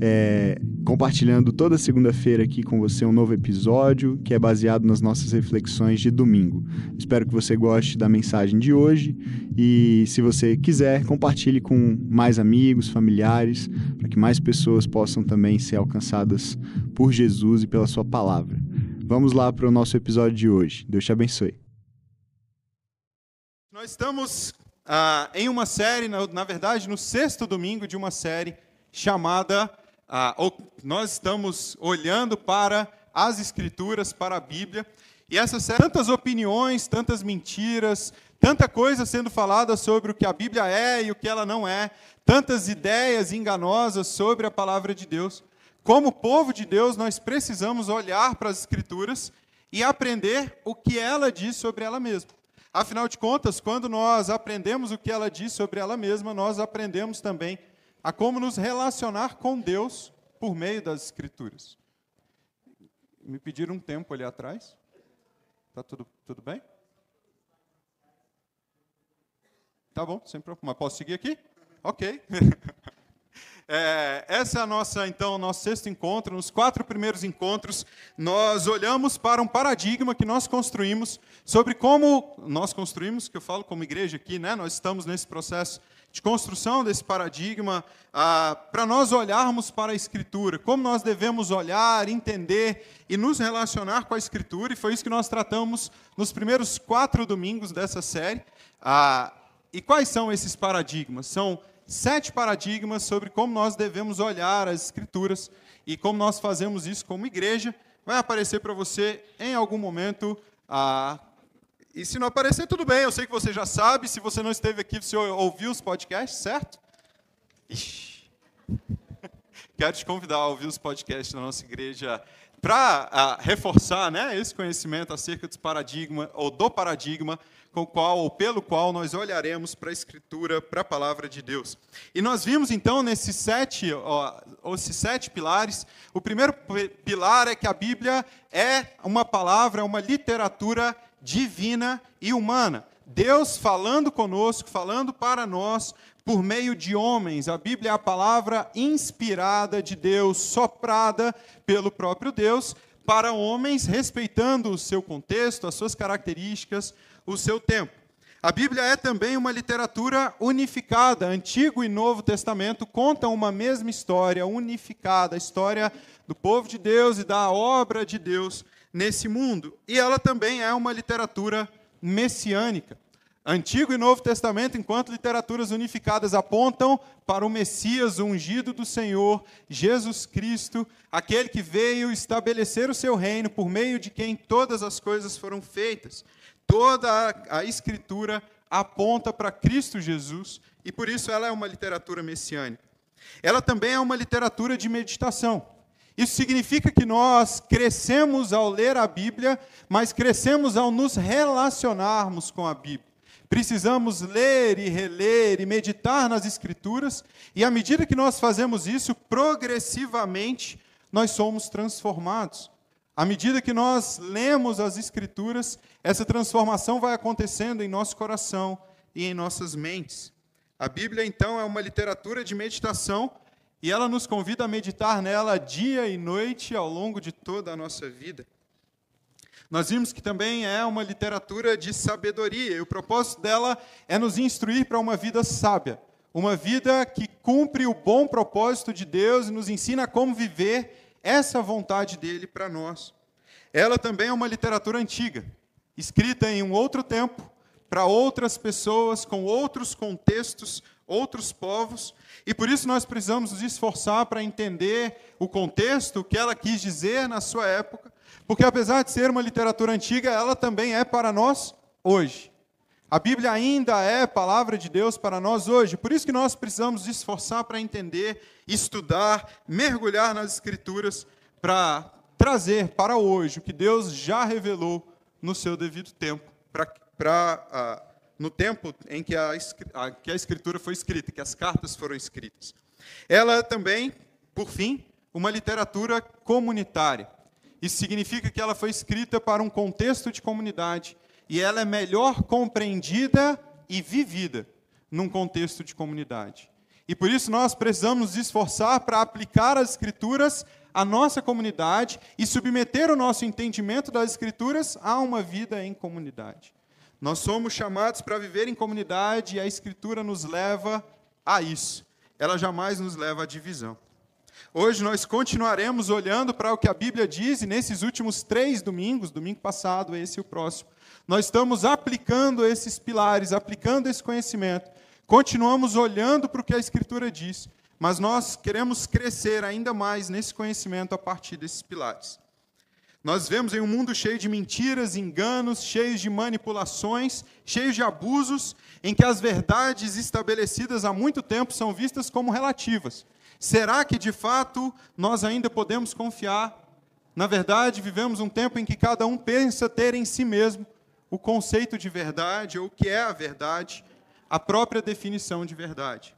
é, compartilhando toda segunda-feira aqui com você um novo episódio que é baseado nas nossas reflexões de domingo. Espero que você goste da mensagem de hoje e, se você quiser, compartilhe com mais amigos, familiares, para que mais pessoas possam também ser alcançadas por Jesus e pela Sua palavra. Vamos lá para o nosso episódio de hoje. Deus te abençoe. Nós estamos ah, em uma série, na, na verdade, no sexto domingo de uma série chamada ah, nós estamos olhando para as Escrituras, para a Bíblia, e essas tantas opiniões, tantas mentiras, tanta coisa sendo falada sobre o que a Bíblia é e o que ela não é, tantas ideias enganosas sobre a palavra de Deus. Como povo de Deus, nós precisamos olhar para as Escrituras e aprender o que ela diz sobre ela mesma. Afinal de contas, quando nós aprendemos o que ela diz sobre ela mesma, nós aprendemos também a como nos relacionar com Deus por meio das Escrituras. Me pediram um tempo ali atrás. Tá tudo, tudo bem? Tá bom, sem problema. Mas posso seguir aqui? Ok. É, essa é a nossa, então, nosso sexto encontro. Nos quatro primeiros encontros, nós olhamos para um paradigma que nós construímos sobre como nós construímos, que eu falo como igreja aqui, né? Nós estamos nesse processo de construção desse paradigma, ah, para nós olharmos para a Escritura, como nós devemos olhar, entender e nos relacionar com a Escritura, e foi isso que nós tratamos nos primeiros quatro domingos dessa série. Ah, e quais são esses paradigmas? São sete paradigmas sobre como nós devemos olhar as Escrituras e como nós fazemos isso como igreja. Vai aparecer para você em algum momento ah, e se não aparecer, tudo bem, eu sei que você já sabe. Se você não esteve aqui, você ouviu os podcasts, certo? Ixi. Quero te convidar a ouvir os podcasts da nossa igreja para reforçar né, esse conhecimento acerca do paradigma, ou do paradigma com o qual ou pelo qual nós olharemos para a Escritura, para a palavra de Deus. E nós vimos então nesses sete, ó, esses sete pilares. O primeiro pilar é que a Bíblia é uma palavra, uma literatura divina e humana. Deus falando conosco, falando para nós por meio de homens. A Bíblia é a palavra inspirada de Deus, soprada pelo próprio Deus para homens, respeitando o seu contexto, as suas características, o seu tempo. A Bíblia é também uma literatura unificada. Antigo e Novo Testamento contam uma mesma história, unificada, a história do povo de Deus e da obra de Deus nesse mundo. E ela também é uma literatura messiânica. Antigo e Novo Testamento, enquanto literaturas unificadas apontam para o Messias ungido do Senhor, Jesus Cristo, aquele que veio estabelecer o seu reino por meio de quem todas as coisas foram feitas. Toda a Escritura aponta para Cristo Jesus e por isso ela é uma literatura messiânica. Ela também é uma literatura de meditação. Isso significa que nós crescemos ao ler a Bíblia, mas crescemos ao nos relacionarmos com a Bíblia. Precisamos ler e reler e meditar nas Escrituras, e à medida que nós fazemos isso, progressivamente nós somos transformados. À medida que nós lemos as Escrituras, essa transformação vai acontecendo em nosso coração e em nossas mentes. A Bíblia, então, é uma literatura de meditação e ela nos convida a meditar nela dia e noite ao longo de toda a nossa vida. Nós vimos que também é uma literatura de sabedoria, e o propósito dela é nos instruir para uma vida sábia, uma vida que cumpre o bom propósito de Deus e nos ensina como viver essa vontade dele para nós. Ela também é uma literatura antiga, escrita em um outro tempo, para outras pessoas, com outros contextos, outros povos, e por isso nós precisamos nos esforçar para entender o contexto, que ela quis dizer na sua época, porque apesar de ser uma literatura antiga, ela também é para nós hoje. A Bíblia ainda é palavra de Deus para nós hoje, por isso que nós precisamos nos esforçar para entender, estudar, mergulhar nas Escrituras, para trazer para hoje o que Deus já revelou no seu devido tempo, para no tempo em que a, que a escritura foi escrita, que as cartas foram escritas. Ela também, por fim, uma literatura comunitária. Isso significa que ela foi escrita para um contexto de comunidade e ela é melhor compreendida e vivida num contexto de comunidade. E por isso nós precisamos nos esforçar para aplicar as Escrituras à nossa comunidade e submeter o nosso entendimento das Escrituras a uma vida em comunidade. Nós somos chamados para viver em comunidade e a Escritura nos leva a isso. Ela jamais nos leva à divisão. Hoje nós continuaremos olhando para o que a Bíblia diz, e nesses últimos três domingos, domingo passado, esse e o próximo, nós estamos aplicando esses pilares, aplicando esse conhecimento. Continuamos olhando para o que a Escritura diz, mas nós queremos crescer ainda mais nesse conhecimento a partir desses pilares. Nós vemos em um mundo cheio de mentiras, enganos, cheio de manipulações, cheio de abusos, em que as verdades estabelecidas há muito tempo são vistas como relativas. Será que de fato nós ainda podemos confiar? Na verdade, vivemos um tempo em que cada um pensa ter em si mesmo o conceito de verdade, ou o que é a verdade, a própria definição de verdade.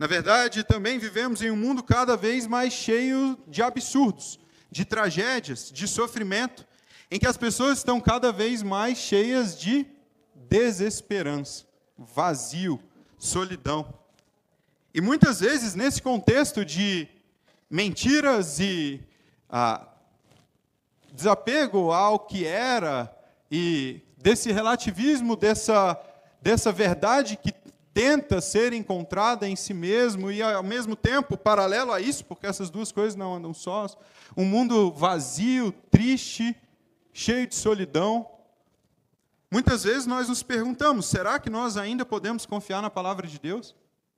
Na verdade, também vivemos em um mundo cada vez mais cheio de absurdos, de tragédias, de sofrimento, em que as pessoas estão cada vez mais cheias de desesperança, vazio, solidão. E muitas vezes, nesse contexto de mentiras e ah, desapego ao que era e desse relativismo, dessa, dessa verdade que tenta ser encontrada em si mesmo e, ao mesmo tempo, paralelo a isso, porque essas duas coisas não andam sós, um mundo vazio, triste, cheio de solidão. Muitas vezes nós nos perguntamos: será que nós ainda podemos confiar na palavra de Deus?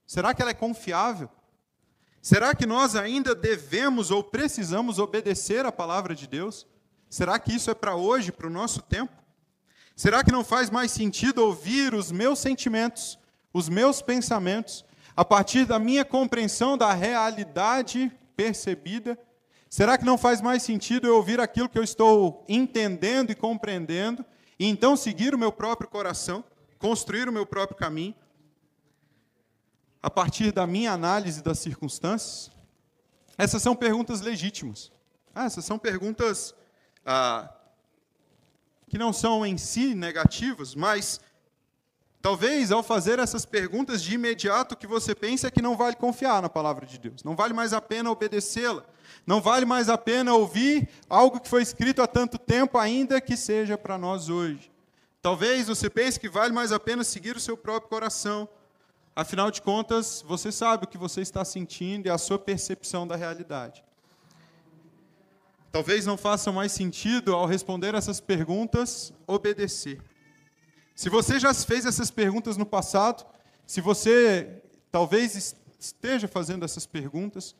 Será que ela é confiável? Será que nós ainda devemos ou precisamos obedecer à palavra de Deus? Será que isso é para hoje, para o nosso tempo? Será que não faz mais sentido ouvir os meus sentimentos, os meus pensamentos, a partir da minha compreensão da realidade percebida? Será que não faz mais sentido eu ouvir aquilo que eu estou entendendo e compreendendo, e então seguir o meu próprio coração, construir o meu próprio caminho, a partir da minha análise das circunstâncias? Essas são perguntas legítimas. Ah, essas são perguntas ah, que não são em si negativos, mas talvez ao fazer essas perguntas de imediato o que você pensa é que não vale confiar na palavra de Deus, não vale mais a pena obedecê-la, não vale mais a pena ouvir algo que foi escrito há tanto tempo, ainda que seja para nós hoje. Talvez você pense que vale mais a pena seguir o seu próprio coração. Afinal de contas, você sabe o que você está sentindo e a sua percepção da realidade. Talvez não faça mais sentido, ao responder essas perguntas, obedecer. Se você já fez essas perguntas no passado, se você talvez esteja fazendo essas perguntas,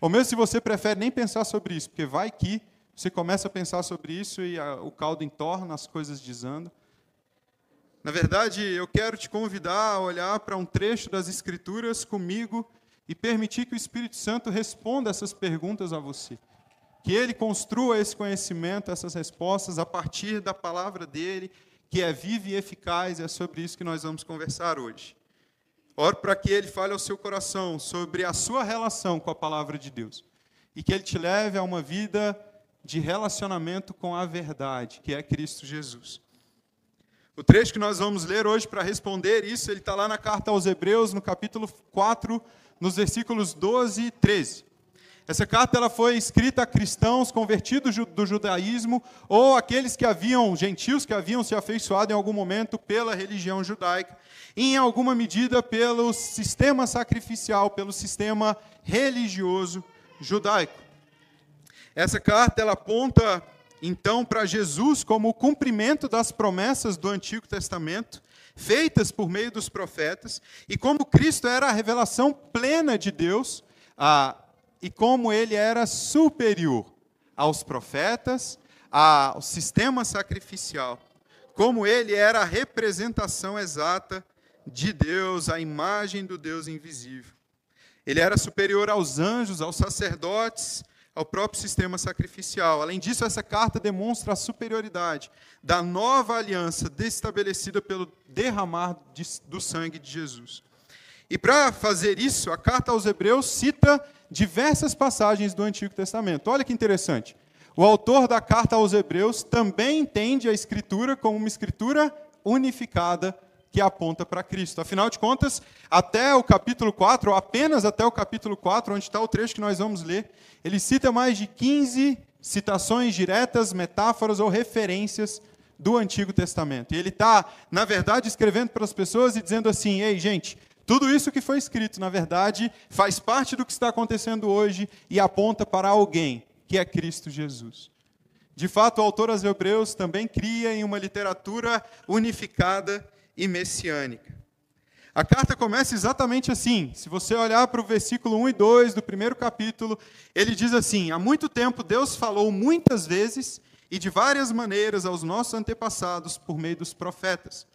ou mesmo se você prefere nem pensar sobre isso, porque vai que você começa a pensar sobre isso e a, o caldo entorna, as coisas desandam. Na verdade, eu quero te convidar a olhar para um trecho das Escrituras comigo e permitir que o Espírito Santo responda essas perguntas a você que ele construa esse conhecimento, essas respostas a partir da palavra dele, que é viva e eficaz, e é sobre isso que nós vamos conversar hoje. Oro para que ele fale ao seu coração sobre a sua relação com a palavra de Deus e que ele te leve a uma vida de relacionamento com a verdade, que é Cristo Jesus. O trecho que nós vamos ler hoje para responder isso, ele está lá na carta aos Hebreus, no capítulo 4, nos versículos 12 e 13. Essa carta ela foi escrita a cristãos convertidos do judaísmo ou aqueles que haviam, gentios que haviam se afeiçoado em algum momento pela religião judaica, e em alguma medida pelo sistema sacrificial, pelo sistema religioso judaico. Essa carta ela aponta então para Jesus como o cumprimento das promessas do Antigo Testamento, feitas por meio dos profetas, e como Cristo era a revelação plena de Deus, a e como ele era superior aos profetas, ao sistema sacrificial, como ele era a representação exata de Deus, a imagem do Deus invisível. Ele era superior aos anjos, aos sacerdotes, ao próprio sistema sacrificial. Além disso, essa carta demonstra a superioridade da nova aliança estabelecida pelo derramar de, do sangue de Jesus. E para fazer isso, a carta aos Hebreus cita diversas passagens do Antigo Testamento. Olha que interessante. O autor da carta aos Hebreus também entende a Escritura como uma escritura unificada que aponta para Cristo. Afinal de contas, até o capítulo 4, ou apenas até o capítulo 4, onde está o trecho que nós vamos ler, ele cita mais de 15 citações diretas, metáforas ou referências do Antigo Testamento. E ele está, na verdade, escrevendo para as pessoas e dizendo assim: ei, gente, tudo isso que foi escrito, na verdade, faz parte do que está acontecendo hoje e aponta para alguém, que é Cristo Jesus. De fato, o autor aos Hebreus também cria em uma literatura unificada e messiânica. A carta começa exatamente assim. Se você olhar para o versículo 1 e 2 do primeiro capítulo, ele diz assim: Há muito tempo Deus falou muitas vezes e de várias maneiras aos nossos antepassados por meio dos profetas.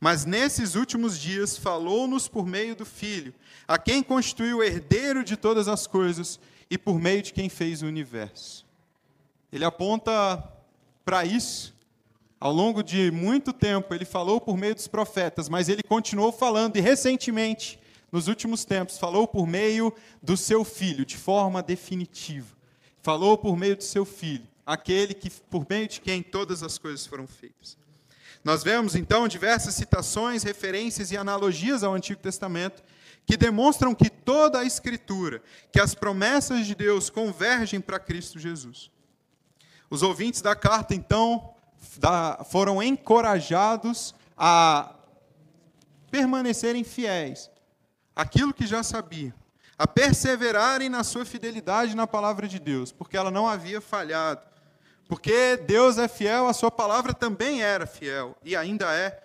Mas nesses últimos dias falou-nos por meio do Filho, a quem constituiu o herdeiro de todas as coisas e por meio de quem fez o universo. Ele aponta para isso ao longo de muito tempo, ele falou por meio dos profetas, mas ele continuou falando, e recentemente, nos últimos tempos, falou por meio do seu filho, de forma definitiva. Falou por meio do seu filho, aquele que, por meio de quem todas as coisas foram feitas. Nós vemos, então, diversas citações, referências e analogias ao Antigo Testamento que demonstram que toda a Escritura, que as promessas de Deus convergem para Cristo Jesus. Os ouvintes da carta, então, foram encorajados a permanecerem fiéis aquilo que já sabiam, a perseverarem na sua fidelidade na palavra de Deus, porque ela não havia falhado. Porque Deus é fiel, a sua palavra também era fiel e ainda é.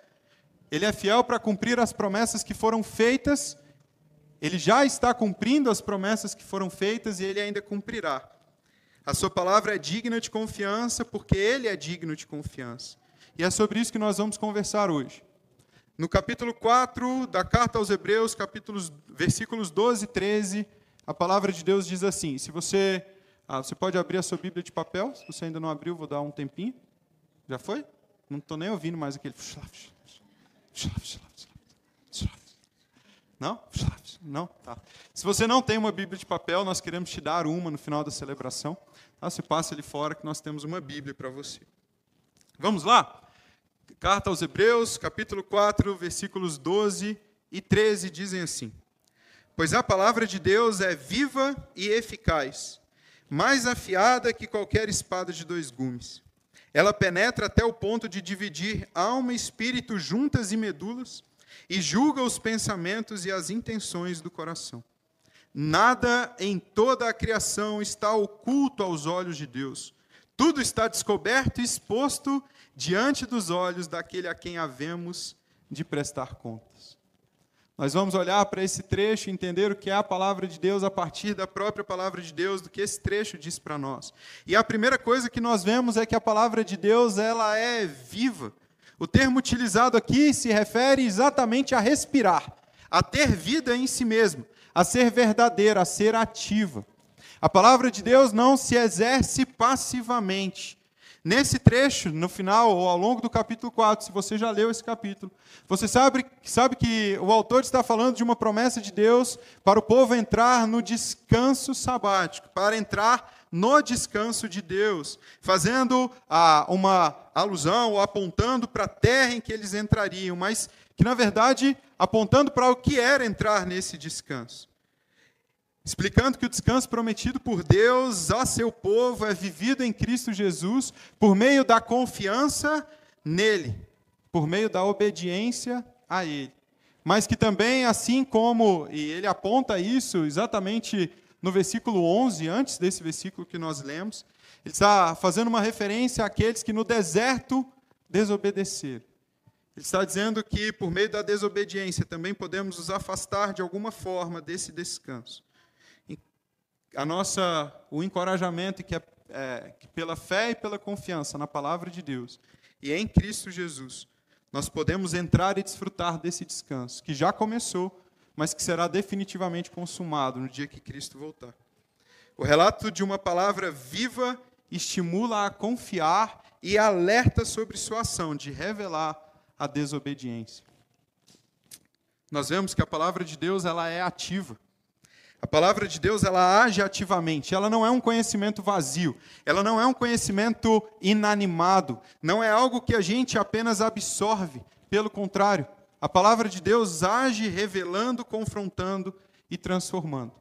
Ele é fiel para cumprir as promessas que foram feitas, ele já está cumprindo as promessas que foram feitas e ele ainda cumprirá. A sua palavra é digna de confiança, porque ele é digno de confiança. E é sobre isso que nós vamos conversar hoje. No capítulo 4 da carta aos Hebreus, capítulos, versículos 12 e 13, a palavra de Deus diz assim: se você, ah, você pode abrir a sua Bíblia de papel, se você ainda não abriu, vou dar um tempinho. Já foi? Não estou nem ouvindo mais aquele. Não? Não? Tá. Se você não tem uma Bíblia de papel, nós queremos te dar uma no final da celebração. Tá? Você passa ali fora que nós temos uma Bíblia para você. Vamos lá? Carta aos Hebreus, capítulo 4, versículos 12 e 13 dizem assim: Pois a palavra de Deus é viva e eficaz, mais afiada que qualquer espada de dois gumes. Ela penetra até o ponto de dividir alma e espírito juntas e medulas e julga os pensamentos e as intenções do coração. Nada em toda a criação está oculto aos olhos de Deus. Tudo está descoberto e exposto diante dos olhos daquele a quem havemos de prestar contas. Nós vamos olhar para esse trecho e entender o que é a palavra de Deus a partir da própria palavra de Deus, do que esse trecho diz para nós. E a primeira coisa que nós vemos é que a palavra de Deus, ela é viva. O termo utilizado aqui se refere exatamente a respirar, a ter vida em si mesmo, a ser verdadeira, a ser ativa. A palavra de Deus não se exerce passivamente. Nesse trecho, no final, ou ao longo do capítulo 4, se você já leu esse capítulo, você sabe, sabe que o autor está falando de uma promessa de Deus para o povo entrar no descanso sabático, para entrar no descanso de Deus, fazendo ah, uma alusão ou apontando para a terra em que eles entrariam, mas que, na verdade, apontando para o que era entrar nesse descanso. Explicando que o descanso prometido por Deus a seu povo é vivido em Cristo Jesus por meio da confiança nele, por meio da obediência a ele. Mas que também, assim como, e ele aponta isso exatamente no versículo 11, antes desse versículo que nós lemos, ele está fazendo uma referência àqueles que no deserto desobedeceram. Ele está dizendo que por meio da desobediência também podemos nos afastar de alguma forma desse descanso. A nossa, o encorajamento que é, é que pela fé e pela confiança na palavra de Deus e em Cristo Jesus, nós podemos entrar e desfrutar desse descanso que já começou, mas que será definitivamente consumado no dia que Cristo voltar. O relato de uma palavra viva estimula a confiar e alerta sobre sua ação de revelar a desobediência. Nós vemos que a palavra de Deus ela é ativa. A palavra de Deus ela age ativamente. Ela não é um conhecimento vazio. Ela não é um conhecimento inanimado. Não é algo que a gente apenas absorve. Pelo contrário, a palavra de Deus age revelando, confrontando e transformando.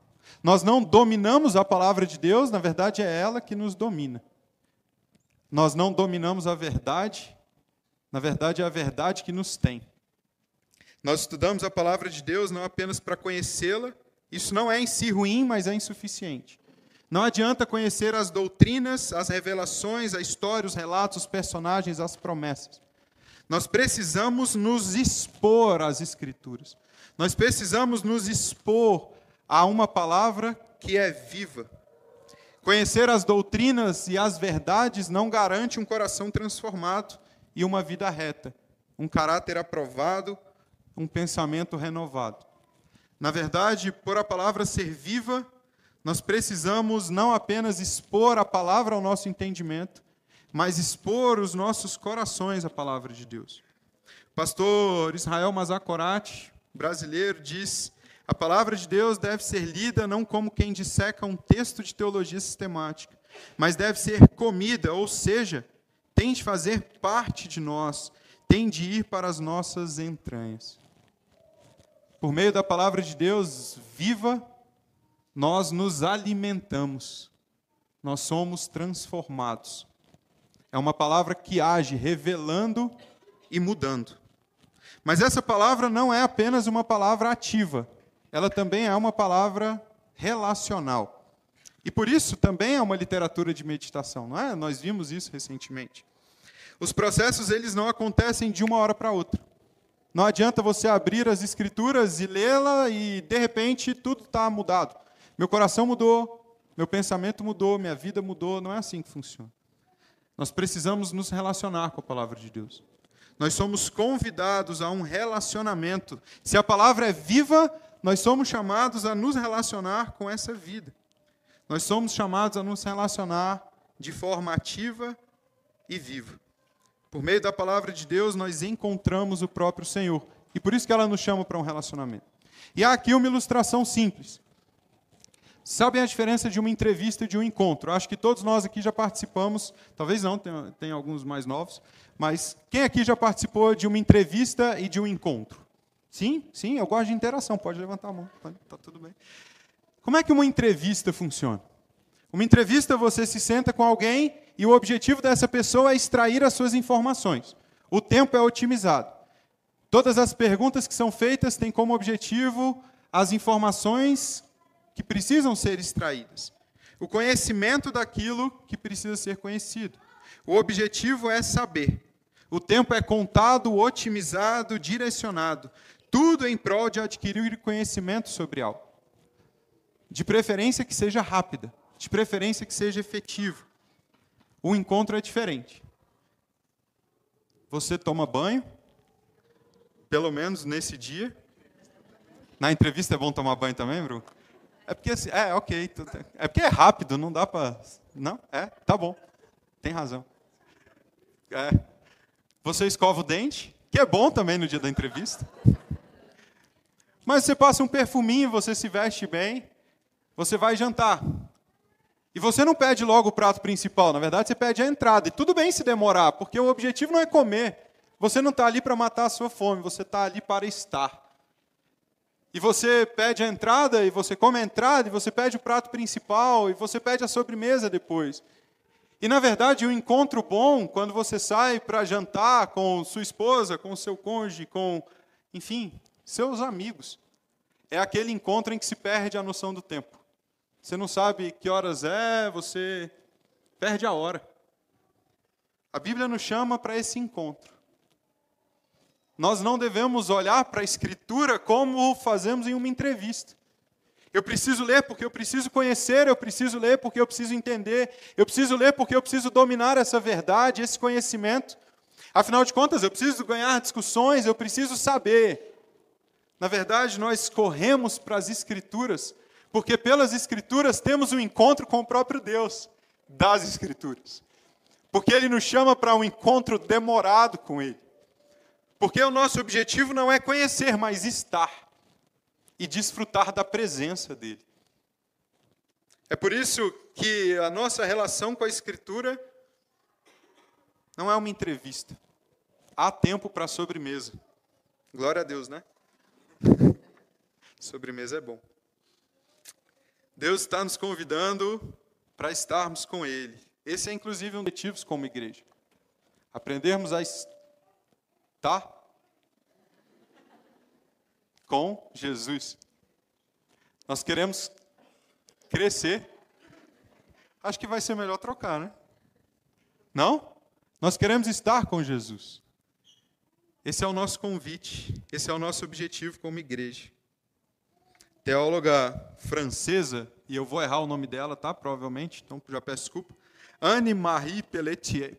Nós não dominamos a palavra de Deus, na verdade é ela que nos domina. Nós não dominamos a verdade, na verdade é a verdade que nos tem. Nós estudamos a palavra de Deus não apenas para conhecê-la, isso não é em si ruim, mas é insuficiente. Não adianta conhecer as doutrinas, as revelações, a história, os relatos, os personagens, as promessas. Nós precisamos nos expor às Escrituras. Nós precisamos nos expor a uma palavra que é viva. Conhecer as doutrinas e as verdades não garante um coração transformado e uma vida reta, um caráter aprovado, um pensamento renovado. Na verdade, por a palavra ser viva, nós precisamos não apenas expor a palavra ao nosso entendimento, mas expor os nossos corações à palavra de Deus. Pastor Israel Mazakorati, brasileiro, diz: a palavra de Deus deve ser lida não como quem disseca um texto de teologia sistemática, mas deve ser comida, ou seja, tem de fazer parte de nós, tem de ir para as nossas entranhas. Por meio da palavra de Deus viva, nós nos alimentamos, nós somos transformados. É uma palavra que age revelando e mudando. Mas essa palavra não é apenas uma palavra ativa, ela também é uma palavra relacional. E por isso também é uma literatura de meditação, não é? Nós vimos isso recentemente. Os processos eles não acontecem de uma hora para outra. Não adianta você abrir as escrituras e lê-la e de repente tudo está mudado. Meu coração mudou, meu pensamento mudou, minha vida mudou. Não é assim que funciona. Nós precisamos nos relacionar com a palavra de Deus. Nós somos convidados a um relacionamento. Se a palavra é viva, nós somos chamados a nos relacionar com essa vida. Nós somos chamados a nos relacionar de forma ativa e viva. Por meio da palavra de Deus, nós encontramos o próprio Senhor. E por isso que ela nos chama para um relacionamento. E há aqui uma ilustração simples. Sabem a diferença de uma entrevista e de um encontro? Acho que todos nós aqui já participamos, talvez não, tem, tem alguns mais novos, mas quem aqui já participou de uma entrevista e de um encontro? Sim, sim, eu gosto de interação, pode levantar a mão, está tudo bem. Como é que uma entrevista funciona? Uma entrevista você se senta com alguém e o objetivo dessa pessoa é extrair as suas informações. O tempo é otimizado. Todas as perguntas que são feitas têm como objetivo as informações que precisam ser extraídas. O conhecimento daquilo que precisa ser conhecido. O objetivo é saber. O tempo é contado, otimizado, direcionado. Tudo em prol de adquirir conhecimento sobre algo. De preferência que seja rápida, de preferência que seja efetivo. O encontro é diferente. Você toma banho, pelo menos nesse dia. Na entrevista é bom tomar banho também, Bruno? É porque assim, é, ok. É porque é rápido, não dá para. Não? É, tá bom. Tem razão. É. Você escova o dente, que é bom também no dia da entrevista. Mas você passa um perfuminho, você se veste bem, você vai jantar. E você não pede logo o prato principal, na verdade você pede a entrada. E tudo bem se demorar, porque o objetivo não é comer. Você não está ali para matar a sua fome, você está ali para estar. E você pede a entrada, e você come a entrada, e você pede o prato principal, e você pede a sobremesa depois. E na verdade, o um encontro bom, quando você sai para jantar com sua esposa, com seu cônjuge, com, enfim, seus amigos, é aquele encontro em que se perde a noção do tempo. Você não sabe que horas é, você perde a hora. A Bíblia nos chama para esse encontro. Nós não devemos olhar para a Escritura como fazemos em uma entrevista. Eu preciso ler porque eu preciso conhecer, eu preciso ler porque eu preciso entender, eu preciso ler porque eu preciso dominar essa verdade, esse conhecimento. Afinal de contas, eu preciso ganhar discussões, eu preciso saber. Na verdade, nós corremos para as Escrituras Porque pelas Escrituras temos um encontro com o próprio Deus das Escrituras. Porque Ele nos chama para um encontro demorado com Ele. Porque o nosso objetivo não é conhecer, mas estar e desfrutar da presença dEle. É por isso que a nossa relação com a Escritura não é uma entrevista. Há tempo para sobremesa. Glória a Deus, né? sobremesa é bom. Deus está nos convidando para estarmos com Ele. Esse é inclusive um dos objetivos como igreja. Aprendermos a estar com Jesus. Nós queremos crescer. Acho que vai ser melhor trocar, né? Não? Nós queremos estar com Jesus. Esse é o nosso convite, esse é o nosso objetivo como igreja. Teóloga francesa, e eu vou errar o nome dela, tá? Provavelmente, então já peço desculpa. Anne-Marie Pelletier,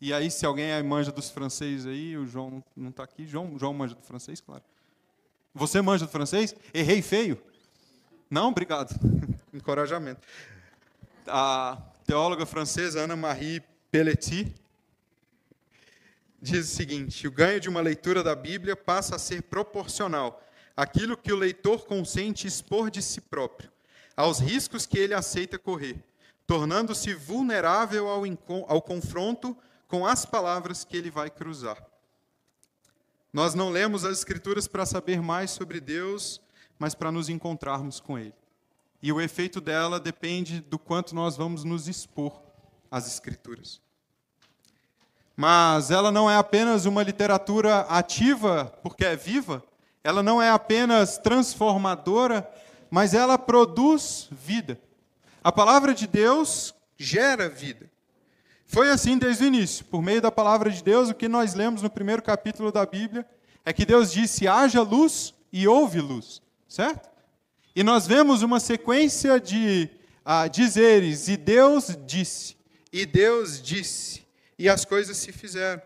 E aí, se alguém é manja dos franceses aí, o João não está aqui. João, João manja do francês, claro. Você manja do francês? Errei feio? Não, obrigado. Encorajamento. A teóloga francesa Anne-Marie Pelletier diz o seguinte: o ganho de uma leitura da Bíblia passa a ser proporcional àquilo que o leitor consente expor de si próprio, aos riscos que ele aceita correr, tornando-se vulnerável ao, ao confronto com as palavras que ele vai cruzar. Nós não lemos as Escrituras para saber mais sobre Deus, mas para nos encontrarmos com Ele. E o efeito dela depende do quanto nós vamos nos expor às Escrituras. Mas ela não é apenas uma literatura ativa, porque é viva, ela não é apenas transformadora, mas ela produz vida. A palavra de Deus gera vida. Foi assim desde o início. Por meio da palavra de Deus, o que nós lemos no primeiro capítulo da Bíblia é que Deus disse: haja luz e houve luz, certo? E nós vemos uma sequência de ah, dizeres: e Deus disse, e Deus disse, e as coisas se fizeram.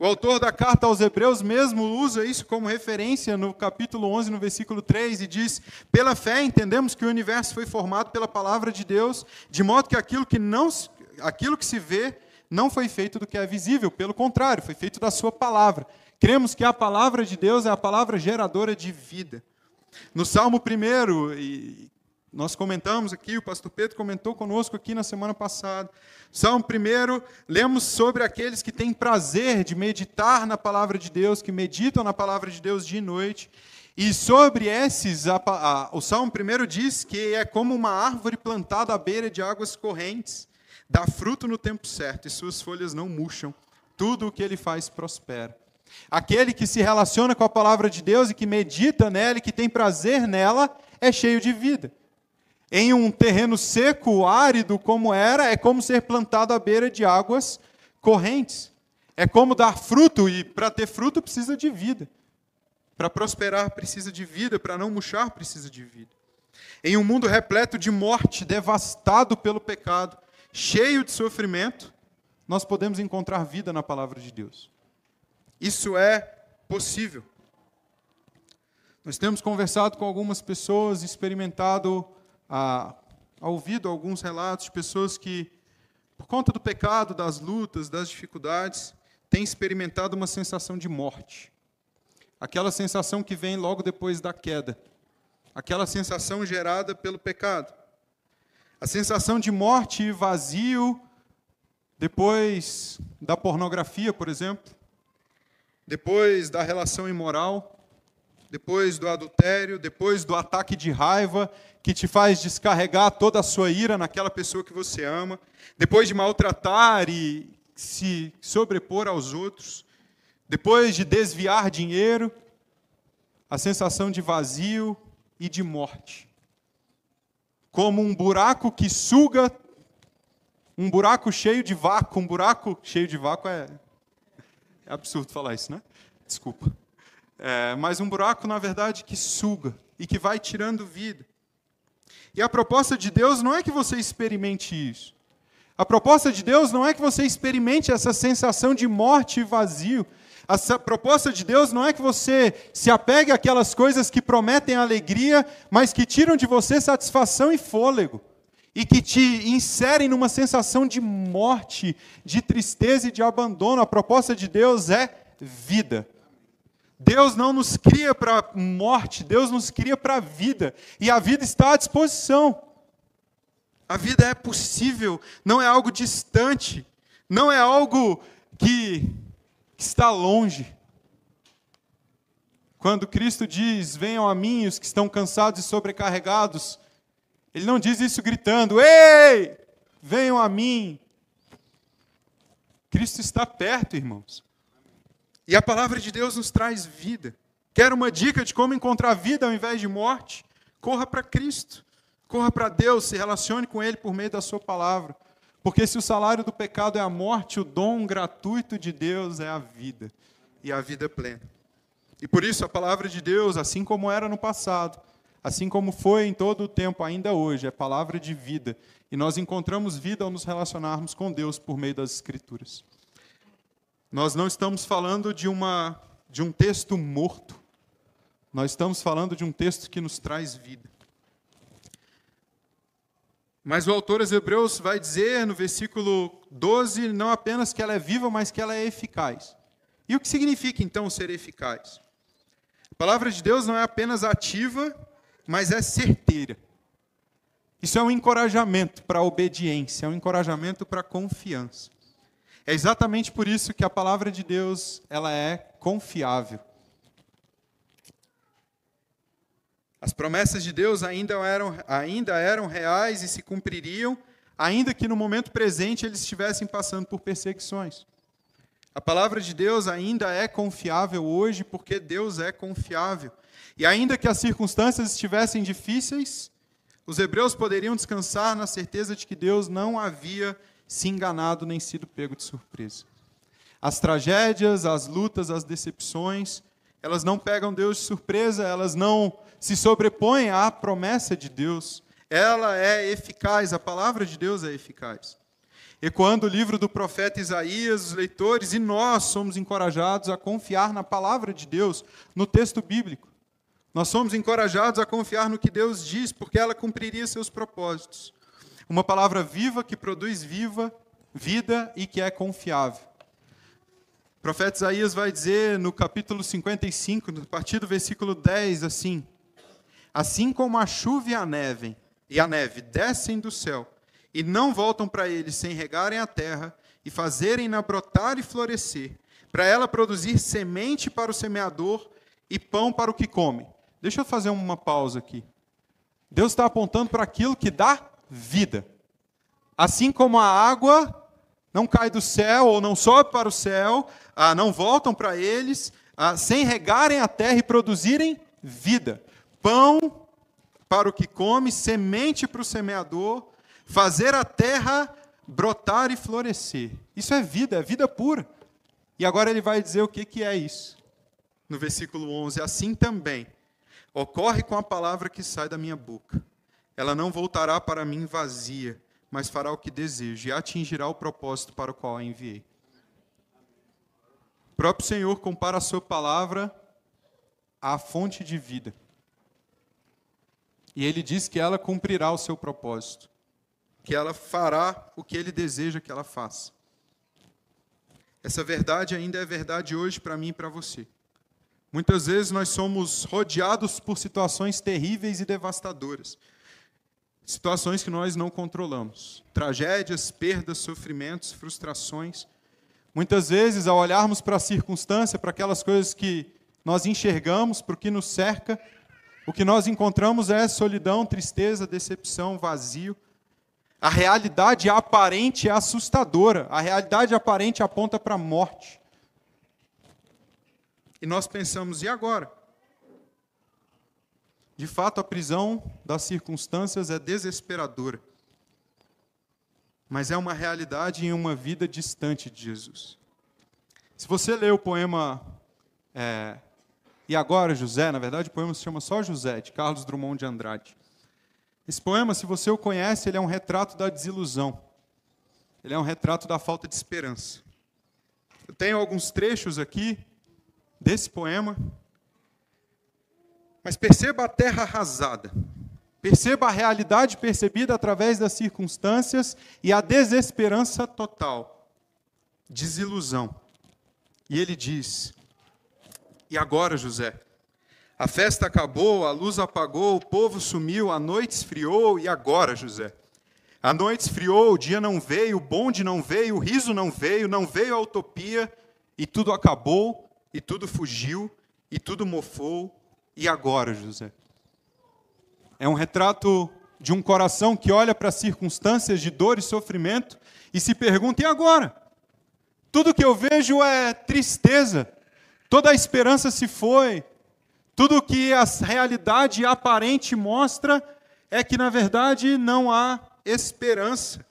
O autor da carta aos Hebreus mesmo usa isso como referência no capítulo 11, no versículo 3, e diz: Pela fé entendemos que o universo foi formado pela palavra de Deus, de modo que aquilo que, não, aquilo que se vê não foi feito do que é visível, pelo contrário, foi feito da Sua palavra. Cremos que a palavra de Deus é a palavra geradora de vida. No Salmo 1, nós comentamos aqui, o pastor Pedro comentou conosco aqui na semana passada. Salmo 1, lemos sobre aqueles que têm prazer de meditar na palavra de Deus, que meditam na palavra de Deus dia e noite. E sobre esses, a, a, o Salmo 1 diz que é como uma árvore plantada à beira de águas correntes, dá fruto no tempo certo e suas folhas não murcham, tudo o que ele faz prospera. Aquele que se relaciona com a palavra de Deus e que medita nela e que tem prazer nela é cheio de vida em um terreno seco, árido como era, é como ser plantado à beira de águas correntes. É como dar fruto, e para ter fruto precisa de vida. Para prosperar precisa de vida, para não murchar precisa de vida. Em um mundo repleto de morte, devastado pelo pecado, cheio de sofrimento, nós podemos encontrar vida na palavra de Deus. Isso é possível. Nós temos conversado com algumas pessoas, experimentado a, ouvido alguns relatos de pessoas que, por conta do pecado, das lutas, das dificuldades, têm experimentado uma sensação de morte. Aquela sensação que vem logo depois da queda. Aquela sensação gerada pelo pecado. A sensação de morte e vazio depois da pornografia, por exemplo, depois da relação imoral, depois do adultério, depois do ataque de raiva que te faz descarregar toda a sua ira naquela pessoa que você ama, depois de maltratar e se sobrepor aos outros, depois de desviar dinheiro, a sensação de vazio e de morte. Como um buraco que suga, um buraco cheio de vácuo, um buraco cheio de vácuo é, é absurdo falar isso, né? Desculpa. É, mas um buraco, na verdade, que suga e que vai tirando vida. E a proposta de Deus não é que você experimente isso. A proposta de Deus não é que você experimente essa sensação de morte e vazio. A proposta de Deus não é que você se apegue àquelas coisas que prometem alegria, mas que tiram de você satisfação e fôlego. E que te inserem numa sensação de morte, de tristeza e de abandono. A proposta de Deus é vida. Deus não nos cria para morte, Deus nos cria para a vida. E a vida está à disposição. A vida é possível, não é algo distante, não é algo que, está longe. Quando Cristo diz: Venham a mim os que estão cansados e sobrecarregados, Ele não diz isso gritando: Ei, venham a mim. Cristo está perto, irmãos. E a palavra de Deus nos traz vida. Quer uma dica de como encontrar vida ao invés de morte? Corra para Cristo. Corra para Deus, se relacione com Ele por meio da Sua palavra. Porque se o salário do pecado é a morte, o dom gratuito de Deus é a vida e a vida plena. E por isso a palavra de Deus, assim como era no passado, assim como foi em todo o tempo, ainda hoje, é palavra de vida. E nós encontramos vida ao nos relacionarmos com Deus por meio das Escrituras. Nós não estamos falando de, uma, de um texto morto, nós estamos falando de um texto que nos traz vida. Mas o autor aos Hebreus vai dizer no versículo 12 não apenas que ela é viva, mas que ela é eficaz. E o que significa então ser eficaz? A palavra de Deus não é apenas ativa, mas é certeira. Isso é um encorajamento para a obediência, é um encorajamento para a confiança. É exatamente por isso que a palavra de Deus ela é confiável. As promessas de Deus ainda eram, ainda eram reais e se cumpririam, ainda que no momento presente eles estivessem passando por perseguições. A palavra de Deus ainda é confiável hoje, porque Deus é confiável. E ainda que as circunstâncias estivessem difíceis, os hebreus poderiam descansar na certeza de que Deus não havia se enganado nem sido pego de surpresa. As tragédias, as lutas, as decepções, elas não pegam Deus de surpresa, elas não se sobrepõem à promessa de Deus. Ela é eficaz, a palavra de Deus é eficaz. E quando o livro do profeta Isaías, os leitores e nós somos encorajados a confiar na palavra de Deus, no texto bíblico. Nós somos encorajados a confiar no que Deus diz, porque ela cumpriria seus propósitos. Uma palavra viva que produz viva vida e que é confiável. O profeta Isaías vai dizer no capítulo 55, a partir do versículo 10, assim: Assim como a chuva e a neve, e a neve descem do céu, e não voltam para ele sem regarem a terra e fazerem-na brotar e florescer, para ela produzir semente para o semeador e pão para o que come. Deixa eu fazer uma pausa aqui. Deus está apontando para aquilo que dá vida. Assim como a água não cai do céu ou não sobe para o céu, ah, não voltam para eles, ah, sem regarem a terra e produzirem vida. Pão para o que come, semente para o semeador, fazer a terra brotar e florescer. Isso é vida, é vida pura. E agora ele vai dizer o que, que é isso. No versículo 11: Assim também ocorre com a palavra que sai da minha boca. Ela não voltará para mim vazia mas fará o que deseja e atingirá o propósito para o qual a enviei. O próprio Senhor compara a sua palavra à fonte de vida. E ele diz que ela cumprirá o seu propósito, que ela fará o que ele deseja que ela faça. Essa verdade ainda é verdade hoje para mim e para você. Muitas vezes nós somos rodeados por situações terríveis e devastadoras situações que nós não controlamos. Tragédias, perdas, sofrimentos, frustrações. Muitas vezes, ao olharmos para a circunstância, para aquelas coisas que nós enxergamos, para o que nos cerca, o que nós encontramos é solidão, tristeza, decepção, vazio. A realidade aparente é assustadora. A realidade aparente aponta para a morte. E nós pensamos, e agora? De fato, a prisão das circunstâncias é desesperadora. Mas é uma realidade em uma vida distante de Jesus. Se você lê o poema é, E Agora José, na verdade o poema se chama só José, de Carlos Drummond de Andrade. Esse poema, se você o conhece, ele é um retrato da desilusão. Ele é um retrato da falta de esperança. Eu tenho alguns trechos aqui desse poema. Mas perceba a terra arrasada. Perceba a realidade percebida através das circunstâncias e a desesperança total. Desilusão. E ele diz: E agora, José? A festa acabou, a luz apagou, o povo sumiu, a noite esfriou, e agora, José? A noite esfriou, o dia não veio, o bonde não veio, o riso não veio, não veio a utopia, e tudo acabou, e tudo fugiu, e tudo mofou, e agora, José? É um retrato de um coração que olha para as circunstâncias de dor e sofrimento e se pergunta: e agora? Tudo que eu vejo é tristeza, toda a esperança se foi, tudo que a realidade aparente mostra é que, na verdade, não há esperança.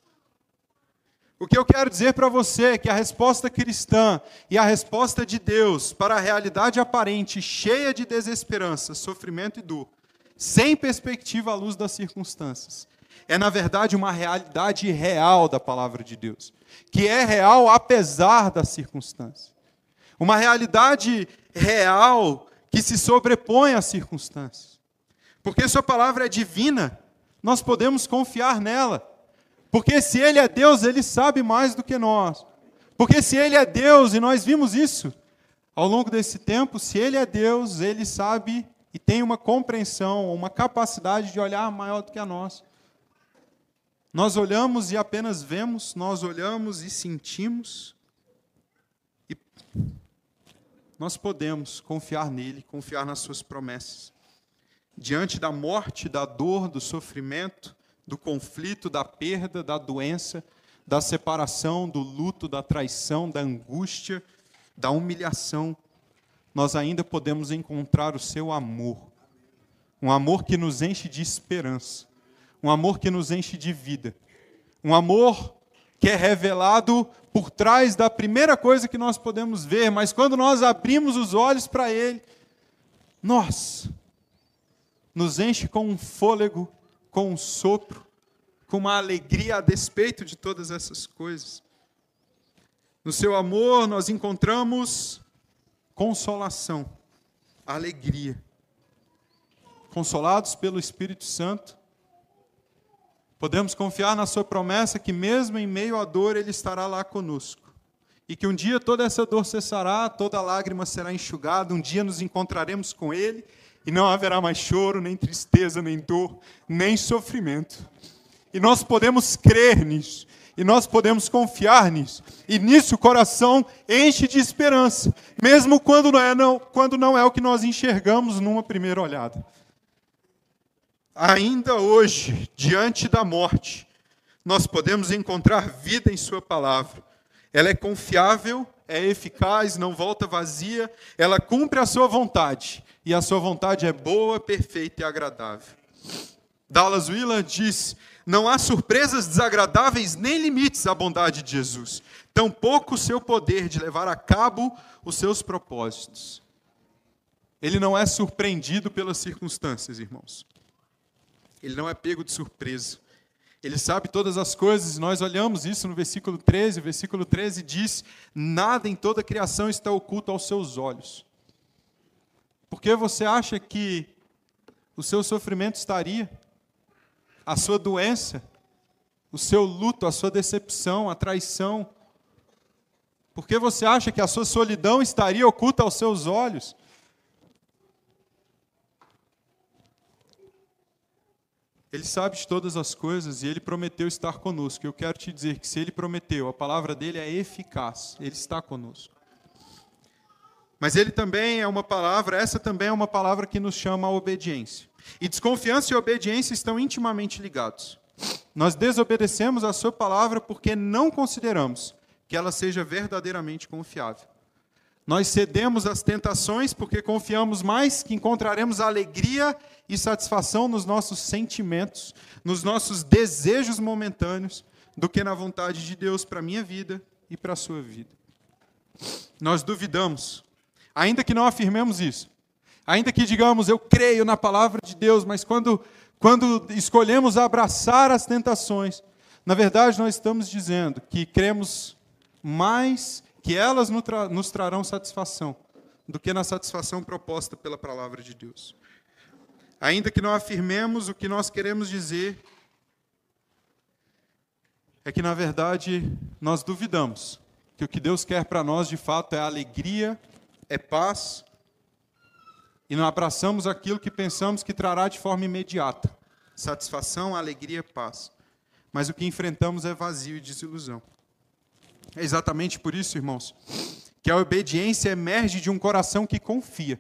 O que eu quero dizer para você é que a resposta cristã e a resposta de Deus para a realidade aparente, cheia de desesperança, sofrimento e dor, sem perspectiva à luz das circunstâncias. É, na verdade, uma realidade real da palavra de Deus, que é real apesar das circunstâncias. Uma realidade real que se sobrepõe às circunstâncias. Porque Sua palavra é divina, nós podemos confiar nela. Porque se Ele é Deus, Ele sabe mais do que nós. Porque se Ele é Deus, e nós vimos isso ao longo desse tempo, se Ele é Deus, Ele sabe e tem uma compreensão, uma capacidade de olhar maior do que a nossa. Nós olhamos e apenas vemos, nós olhamos e sentimos, e nós podemos confiar nele, confiar nas suas promessas. Diante da morte, da dor, do sofrimento, do conflito, da perda, da doença, da separação, do luto, da traição, da angústia, da humilhação, nós ainda podemos encontrar o seu amor. Um amor que nos enche de esperança, um amor que nos enche de vida, um amor que é revelado por trás da primeira coisa que nós podemos ver, mas quando nós abrimos os olhos para Ele, nós nos enche com um fôlego, com um sopro, com uma alegria a despeito de todas essas coisas. No seu amor nós encontramos consolação, alegria. Consolados pelo Espírito Santo, podemos confiar na Sua promessa que, mesmo em meio à dor, Ele estará lá conosco. E que um dia toda essa dor cessará, toda lágrima será enxugada, um dia nos encontraremos com Ele e não haverá mais choro, nem tristeza, nem dor, nem sofrimento. E nós podemos crer nisso, e nós podemos confiar nisso. E nisso o coração enche de esperança, mesmo quando não é, não, quando não é o que nós enxergamos numa primeira olhada. Ainda hoje, diante da morte, nós podemos encontrar vida em Sua palavra. Ela é confiável, é eficaz, não volta vazia, ela cumpre a Sua vontade. E a Sua vontade é boa, perfeita e agradável. Dallas Willard diz não há surpresas desagradáveis nem limites à bondade de Jesus, tampouco o seu poder de levar a cabo os seus propósitos. Ele não é surpreendido pelas circunstâncias, irmãos. Ele não é pego de surpresa. Ele sabe todas as coisas, nós olhamos isso no versículo 13. O versículo 13 diz: Nada em toda a criação está oculto aos seus olhos. Por que você acha que o seu sofrimento estaria? a sua doença, o seu luto, a sua decepção, a traição? Por que você acha que a sua solidão estaria oculta aos seus olhos? Ele sabe de todas as coisas e ele prometeu estar conosco. Eu quero te dizer que se ele prometeu, a palavra dele é eficaz, ele está conosco. Mas ele também é uma palavra, essa também é uma palavra que nos chama a obediência. E desconfiança e obediência estão intimamente ligados. Nós desobedecemos a Sua palavra porque não consideramos que ela seja verdadeiramente confiável. Nós cedemos às tentações porque confiamos mais que encontraremos alegria e satisfação nos nossos sentimentos, nos nossos desejos momentâneos, do que na vontade de Deus para a minha vida e para a sua vida. Nós duvidamos, ainda que não afirmemos isso, Ainda que digamos, eu creio na palavra de Deus, mas quando, quando escolhemos abraçar as tentações, na verdade nós estamos dizendo que cremos mais que elas nos trarão satisfação do que na satisfação proposta pela palavra de Deus. Ainda que não afirmemos o que nós queremos dizer, é que, na verdade, nós duvidamos que o que Deus quer para nós, de fato, é alegria, é paz, e não abraçamos aquilo que pensamos que trará de forma imediata satisfação, alegria, paz. Mas o que enfrentamos é vazio e desilusão. É exatamente por isso, irmãos, que a obediência emerge de um coração que confia,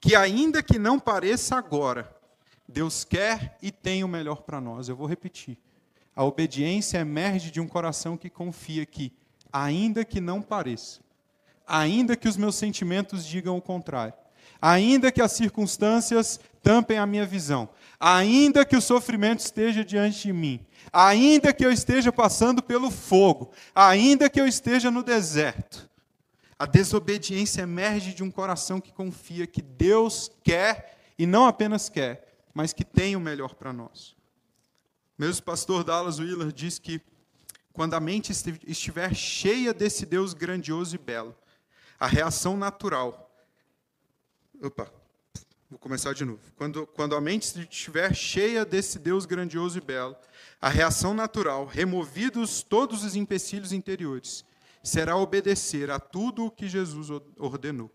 que ainda que não pareça agora, Deus quer e tem o melhor para nós. Eu vou repetir. A obediência emerge de um coração que confia que, ainda que não pareça, ainda que os meus sentimentos digam o contrário, ainda que as circunstâncias tampem a minha visão, ainda que o sofrimento esteja diante de mim, ainda que eu esteja passando pelo fogo, ainda que eu esteja no deserto, a desobediência emerge de um coração que confia que Deus quer e não apenas quer, mas que tem o melhor para nós. Mesmo pastor Dallas Wheeler diz que quando a mente estiver cheia desse Deus grandioso e belo, a reação natural. Opa, vou começar de novo. Quando, quando a mente estiver cheia desse Deus grandioso e belo, a reação natural, removidos todos os empecilhos interiores, será obedecer a tudo o que Jesus ordenou.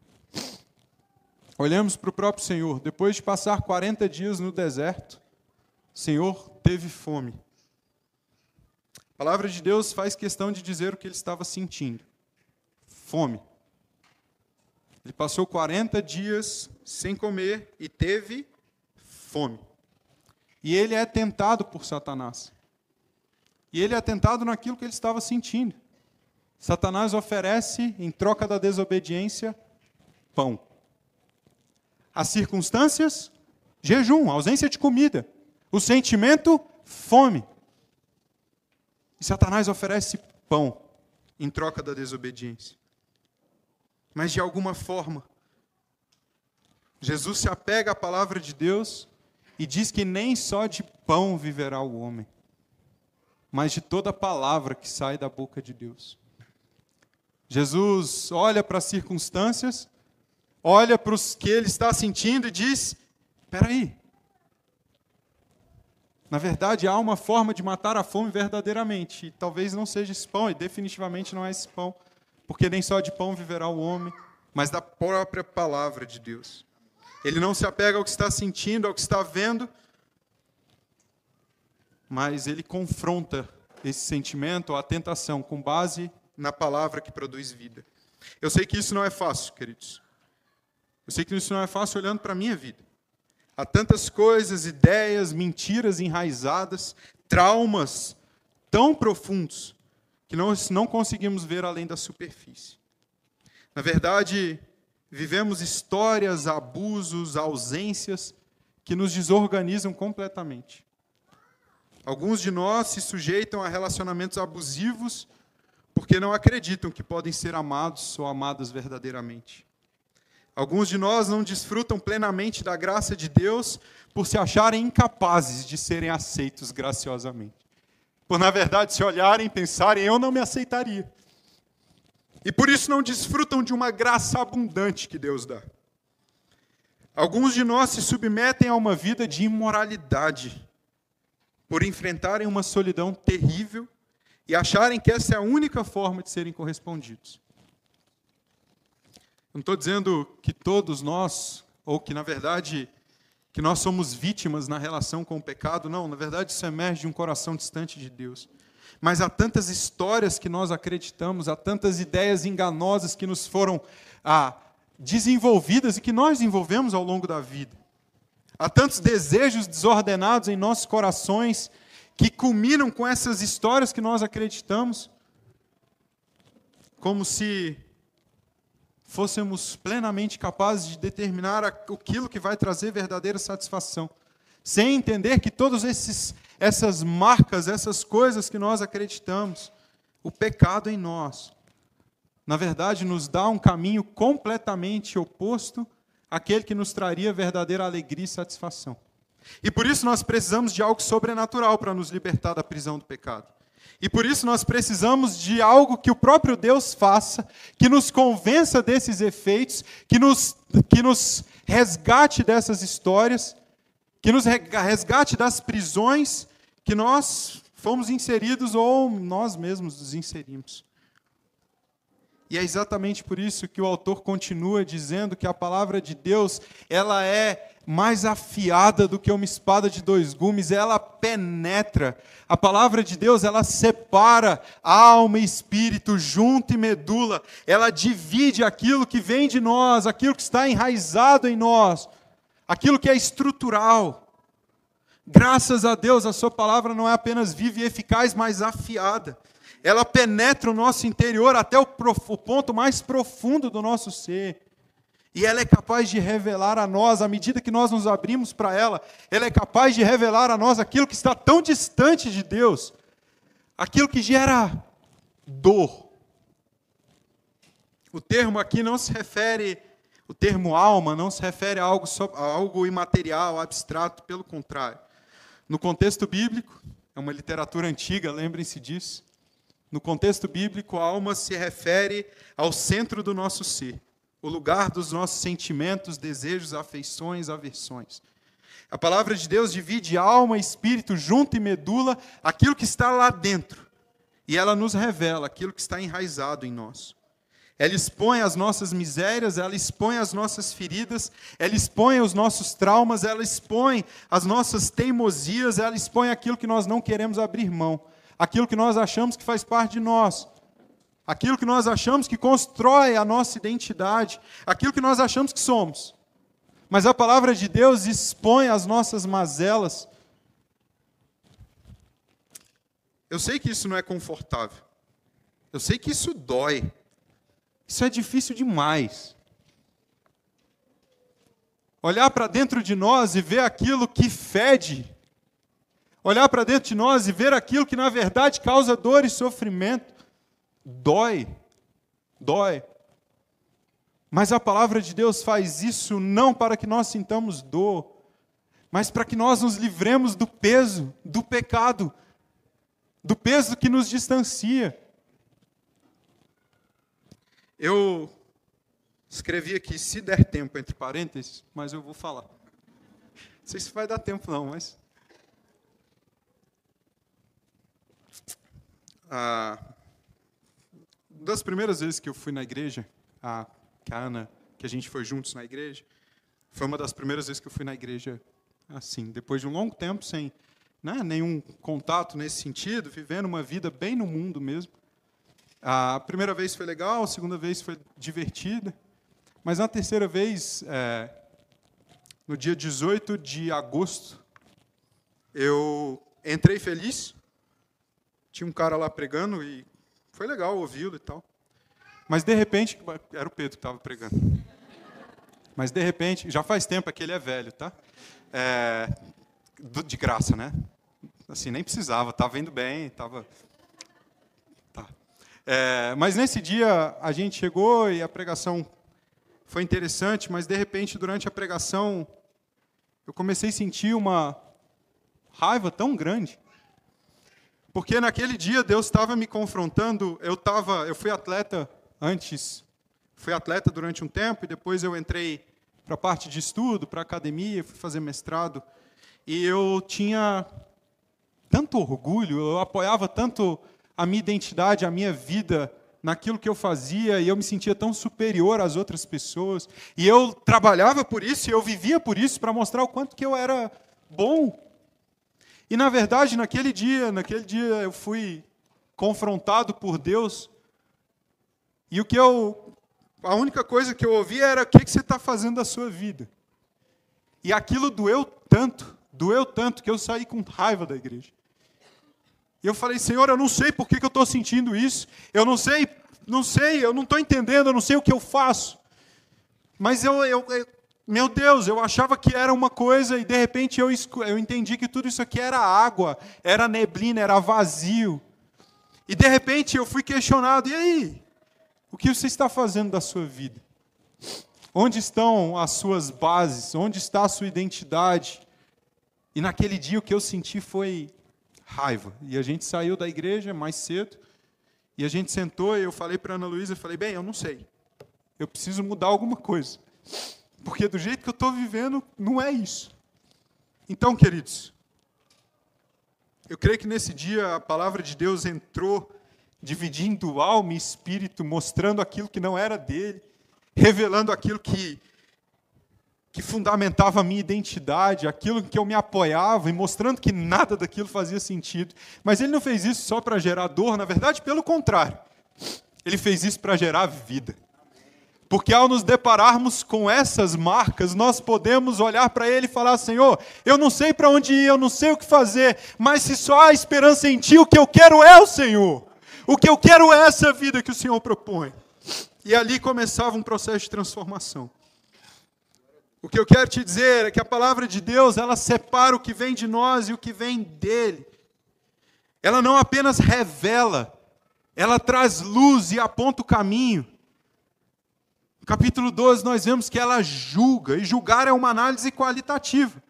Olhamos para o próprio Senhor. Depois de passar 40 dias no deserto, o Senhor teve fome. A palavra de Deus faz questão de dizer o que ele estava sentindo: fome. Ele passou 40 dias sem comer e teve fome. E ele é tentado por Satanás. E ele é tentado naquilo que ele estava sentindo. Satanás oferece, em troca da desobediência, pão. As circunstâncias, jejum, ausência de comida. O sentimento, fome. E Satanás oferece pão em troca da desobediência. Mas de alguma forma, Jesus se apega à palavra de Deus e diz que nem só de pão viverá o homem, mas de toda palavra que sai da boca de Deus. Jesus olha para as circunstâncias, olha para os que ele está sentindo e diz: Espera aí. Na verdade, há uma forma de matar a fome verdadeiramente. E talvez não seja esse pão, e definitivamente não é esse pão. Porque nem só de pão viverá o homem, mas da própria palavra de Deus. Ele não se apega ao que está sentindo, ao que está vendo, mas ele confronta esse sentimento, a tentação, com base na palavra que produz vida. Eu sei que isso não é fácil, queridos. Eu sei que isso não é fácil olhando para a minha vida. Há tantas coisas, ideias, mentiras enraizadas, traumas tão profundos que nós não conseguimos ver além da superfície. Na verdade, vivemos histórias, abusos, ausências que nos desorganizam completamente. Alguns de nós se sujeitam a relacionamentos abusivos porque não acreditam que podem ser amados ou amadas verdadeiramente. Alguns de nós não desfrutam plenamente da graça de Deus por se acharem incapazes de serem aceitos graciosamente. Por, na verdade, se olharem e pensarem, eu não me aceitaria. E por isso não desfrutam de uma graça abundante que Deus dá. Alguns de nós se submetem a uma vida de imoralidade, por enfrentarem uma solidão terrível e acharem que essa é a única forma de serem correspondidos. Não estou dizendo que todos nós, ou que na verdade que nós somos vítimas na relação com o pecado, não, na verdade isso emerge de um coração distante de Deus. Mas há tantas histórias que nós acreditamos, há tantas ideias enganosas que nos foram ah, desenvolvidas e que nós desenvolvemos ao longo da vida. Há tantos desejos desordenados em nossos corações que culminam com essas histórias que nós acreditamos, como se fôssemos plenamente capazes de determinar aquilo que vai trazer verdadeira satisfação, sem entender que todas essas marcas, essas coisas que nós acreditamos, o pecado em nós, na verdade, nos dá um caminho completamente oposto àquele que nos traria verdadeira alegria e satisfação. E por isso nós precisamos de algo sobrenatural para nos libertar da prisão do pecado. E por isso nós precisamos de algo que o próprio Deus faça, que nos convença desses efeitos, que nos, que nos resgate dessas histórias, que nos resgate das prisões que nós fomos inseridos ou nós mesmos nos inserimos. E é exatamente por isso que o autor continua dizendo que a palavra de Deus, ela é mais afiada do que uma espada de dois gumes, ela penetra. A palavra de Deus, ela separa alma e espírito, junto e medula. Ela divide aquilo que vem de nós, aquilo que está enraizado em nós, aquilo que é estrutural. Graças a Deus, a sua palavra não é apenas viva e eficaz, mas afiada ela penetra o nosso interior até o, o ponto mais profundo do nosso ser. E ela é capaz de revelar a nós, à medida que nós nos abrimos para ela, ela é capaz de revelar a nós aquilo que está tão distante de Deus, aquilo que gera dor. O termo aqui não se refere, o termo alma não se refere a algo, a algo imaterial, abstrato, pelo contrário. No contexto bíblico, é uma literatura antiga, lembrem-se disso. No contexto bíblico, a alma se refere ao centro do nosso ser, o lugar dos nossos sentimentos, desejos, afeições, aversões. A palavra de Deus divide alma espírito junto e medula aquilo que está lá dentro. E ela nos revela aquilo que está enraizado em nós. Ela expõe as nossas misérias, ela expõe as nossas feridas, ela expõe os nossos traumas, ela expõe as nossas teimosias, ela expõe aquilo que nós não queremos abrir mão aquilo que nós achamos que faz parte de nós, aquilo que nós achamos que constrói a nossa identidade, aquilo que nós achamos que somos. Mas a palavra de Deus expõe as nossas mazelas. Eu sei que isso não é confortável. Eu sei que isso dói. Isso é difícil demais. Olhar para dentro de nós e ver aquilo que fede olhar para dentro de nós e ver aquilo que na verdade causa dor e sofrimento, dói, dói. Mas a palavra de Deus faz isso não para que nós sintamos dor, mas para que nós nos livremos do peso, do pecado, do peso que nos distancia. Eu escrevi aqui, se der tempo, entre parênteses, mas eu vou falar. Não sei se vai dar tempo, não, mas Ah, das primeiras vezes que eu fui na igreja, a, Ana, que a gente foi juntos na igreja, foi uma das primeiras vezes que eu fui na igreja assim, depois de um longo tempo sem né, nenhum contato nesse sentido, vivendo uma vida bem no mundo mesmo. A primeira vez foi legal, a segunda vez foi divertida, mas na terceira vez, é, no dia 18 de agosto, eu entrei feliz, tinha um cara lá pregando e foi legal ouvi-lo e tal. Mas de repente, era o Pedro que estava pregando. Mas de repente, já faz tempo, é que ele é velho, tá? É, de graça, né? Assim, nem precisava, estava indo bem, estava. É, mas nesse dia a gente chegou e a pregação foi interessante, mas de repente, durante a pregação, eu comecei a sentir uma raiva tão grande. Porque naquele dia Deus estava me confrontando, eu tava, eu fui atleta antes, fui atleta durante um tempo e depois eu entrei para a parte de estudo, para academia, fui fazer mestrado, e eu tinha tanto orgulho, eu apoiava tanto a minha identidade, a minha vida naquilo que eu fazia, e eu me sentia tão superior às outras pessoas, e eu trabalhava por isso, e eu vivia por isso para mostrar o quanto que eu era bom e na verdade, naquele dia, naquele dia eu fui confrontado por Deus. E o que eu a única coisa que eu ouvi era o que, você está fazendo da sua vida. E aquilo doeu tanto, doeu tanto que eu saí com raiva da igreja. E eu falei, Senhor, eu não sei por que, que eu estou sentindo isso. Eu não sei, não sei, eu não estou entendendo, eu não sei o que eu faço. Mas eu, eu, eu meu Deus, eu achava que era uma coisa e de repente eu, eu entendi que tudo isso aqui era água, era neblina, era vazio. E de repente eu fui questionado: e aí? O que você está fazendo da sua vida? Onde estão as suas bases? Onde está a sua identidade? E naquele dia o que eu senti foi raiva. E a gente saiu da igreja mais cedo, e a gente sentou e eu falei para Ana Luísa, falei, bem, eu não sei. Eu preciso mudar alguma coisa. Porque do jeito que eu estou vivendo, não é isso. Então, queridos, eu creio que nesse dia a palavra de Deus entrou dividindo alma e espírito, mostrando aquilo que não era dele, revelando aquilo que que fundamentava a minha identidade, aquilo que eu me apoiava e mostrando que nada daquilo fazia sentido. Mas ele não fez isso só para gerar dor, na verdade, pelo contrário. Ele fez isso para gerar vida. Porque ao nos depararmos com essas marcas, nós podemos olhar para Ele e falar: Senhor, eu não sei para onde ir, eu não sei o que fazer, mas se só há esperança em Ti, o que eu quero é o Senhor. O que eu quero é essa vida que o Senhor propõe. E ali começava um processo de transformação. O que eu quero te dizer é que a palavra de Deus, ela separa o que vem de nós e o que vem dele. Ela não apenas revela, ela traz luz e aponta o caminho capítulo 12, nós vemos que ela julga, e julgar é uma análise qualitativa.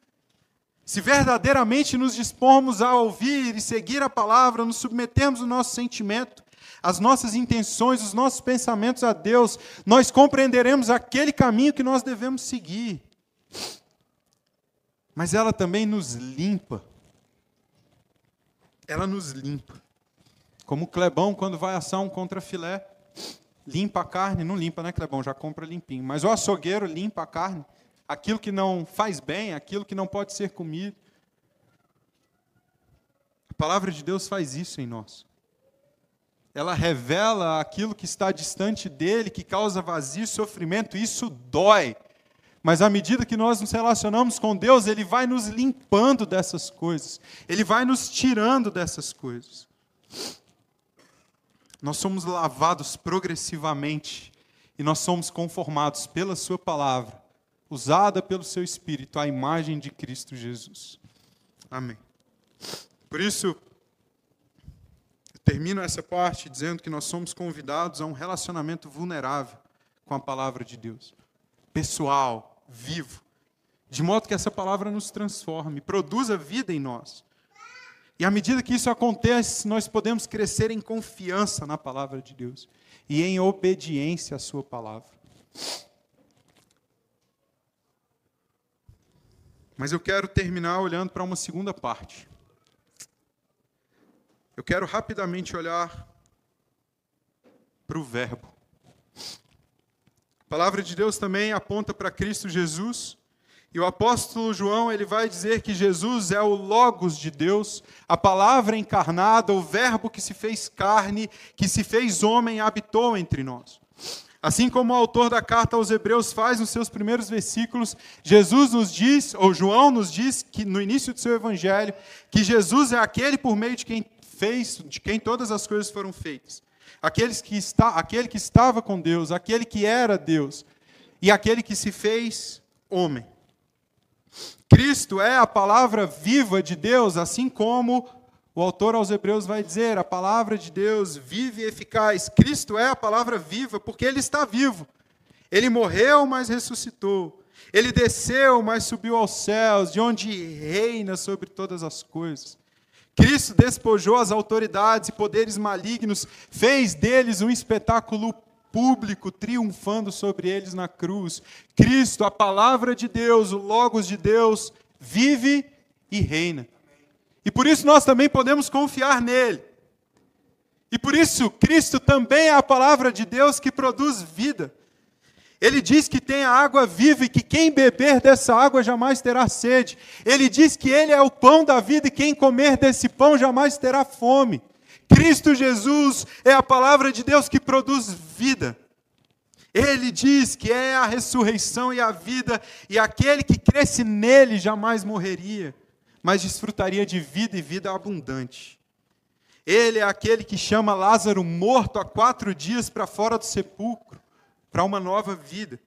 Se verdadeiramente nos dispomos a ouvir e seguir a palavra, nos submetemos o nosso sentimento, as nossas intenções, os nossos pensamentos a Deus, nós compreenderemos aquele caminho que nós devemos seguir. Mas ela também nos limpa. Ela nos limpa. Como o Clebão, quando vai assar um contrafilé, limpa a carne, não limpa, né, Clebão? Já compra limpinho. Mas o açougueiro limpa a carne, aquilo que não faz bem, aquilo que não pode ser comido. A palavra de Deus faz isso em nós. Ela revela aquilo que está distante dele, que causa vazio e sofrimento, isso dói. Mas à medida que nós nos relacionamos com Deus, Ele vai nos limpando dessas coisas, Ele vai nos tirando dessas coisas. Nós somos lavados progressivamente e nós somos conformados pela Sua palavra, usada pelo Seu Espírito, à imagem de Cristo Jesus. Amém. Por isso, termino essa parte dizendo que nós somos convidados a um relacionamento vulnerável com a palavra de Deus, pessoal, vivo, de modo que essa palavra nos transforme, produza vida em nós. E à medida que isso acontece, nós podemos crescer em confiança na palavra de Deus e em obediência à Sua palavra. Mas eu quero terminar olhando para uma segunda parte. Eu quero rapidamente olhar para o Verbo. A palavra de Deus também aponta para Cristo Jesus e o apóstolo João, ele vai dizer que Jesus é o logos de Deus, a palavra encarnada, o verbo que se fez carne, que se fez homem, habitou entre nós. Assim como o autor da carta aos Hebreus faz nos seus primeiros versículos, Jesus nos diz, ou João nos diz que no início do seu evangelho, que Jesus é aquele por meio de quem fez, de quem todas as coisas foram feitas. Aqueles que está, aquele que estava com Deus, aquele que era Deus e aquele que se fez homem. Cristo é a palavra viva de Deus, assim como o autor aos Hebreus vai dizer: a palavra de Deus vive e eficaz. Cristo é a palavra viva porque ele está vivo. Ele morreu, mas ressuscitou. Ele desceu, mas subiu aos céus, de onde reina sobre todas as coisas. Cristo despojou as autoridades e poderes malignos, fez deles um espetáculo público triunfando sobre eles na cruz. Cristo, a palavra de Deus, o Logos de Deus, vive e reina. E por isso nós também podemos confiar nele. E por isso Cristo também é a palavra de Deus que produz vida. Ele diz que tem a água viva e que quem beber dessa água jamais terá sede. Ele diz que ele é o pão da vida e quem comer desse pão jamais terá fome. Cristo Jesus é a palavra de Deus que produz vida. Ele diz que é a ressurreição e a vida, e aquele que cresce nele jamais morreria, mas desfrutaria de vida e vida abundante. Ele é aquele que chama Lázaro morto há quatro dias para fora do sepulcro, para uma nova vida.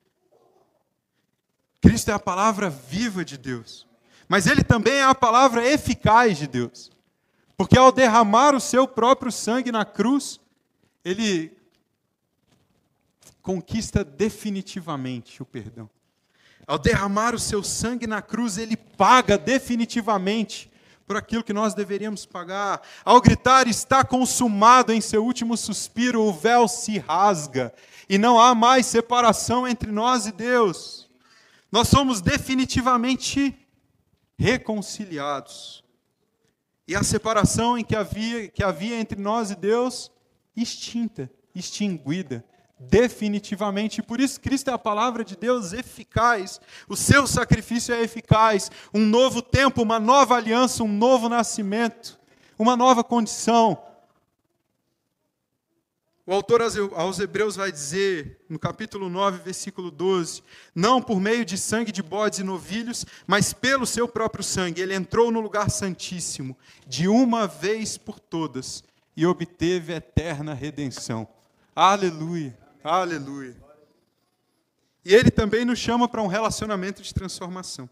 Cristo é a palavra viva de Deus, mas ele também é a palavra eficaz de Deus. Porque ao derramar o seu próprio sangue na cruz, ele conquista definitivamente o perdão. Ao derramar o seu sangue na cruz, ele paga definitivamente por aquilo que nós deveríamos pagar. Ao gritar está consumado em seu último suspiro, o véu se rasga e não há mais separação entre nós e Deus. Nós somos definitivamente reconciliados. E a separação em que havia, que havia entre nós e Deus, extinta, extinguida, definitivamente. Por isso, Cristo é a palavra de Deus eficaz. O seu sacrifício é eficaz. Um novo tempo, uma nova aliança, um novo nascimento, uma nova condição. O autor aos Hebreus vai dizer, no capítulo 9, versículo 12: Não por meio de sangue de bodes e novilhos, mas pelo seu próprio sangue, ele entrou no lugar santíssimo, de uma vez por todas, e obteve eterna redenção. Aleluia, aleluia. E ele também nos chama para um relacionamento de transformação.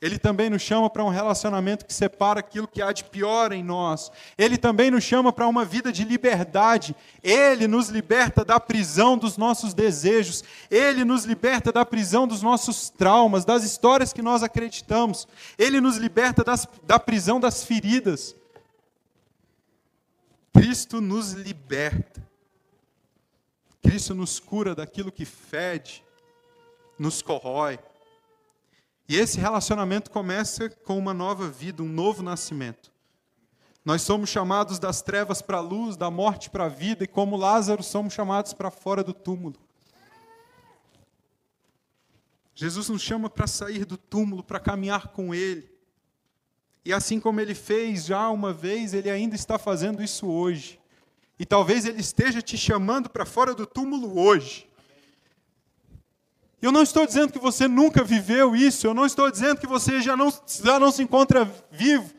Ele também nos chama para um relacionamento que separa aquilo que há de pior em nós. Ele também nos chama para uma vida de liberdade. Ele nos liberta da prisão dos nossos desejos. Ele nos liberta da prisão dos nossos traumas, das histórias que nós acreditamos. Ele nos liberta das, da prisão das feridas. Cristo nos liberta. Cristo nos cura daquilo que fede, nos corrói. E esse relacionamento começa com uma nova vida, um novo nascimento. Nós somos chamados das trevas para a luz, da morte para a vida, e como Lázaro, somos chamados para fora do túmulo. Jesus nos chama para sair do túmulo, para caminhar com Ele. E assim como Ele fez já uma vez, Ele ainda está fazendo isso hoje. E talvez Ele esteja te chamando para fora do túmulo hoje. Eu não estou dizendo que você nunca viveu isso, eu não estou dizendo que você já não, já não se encontra vivo,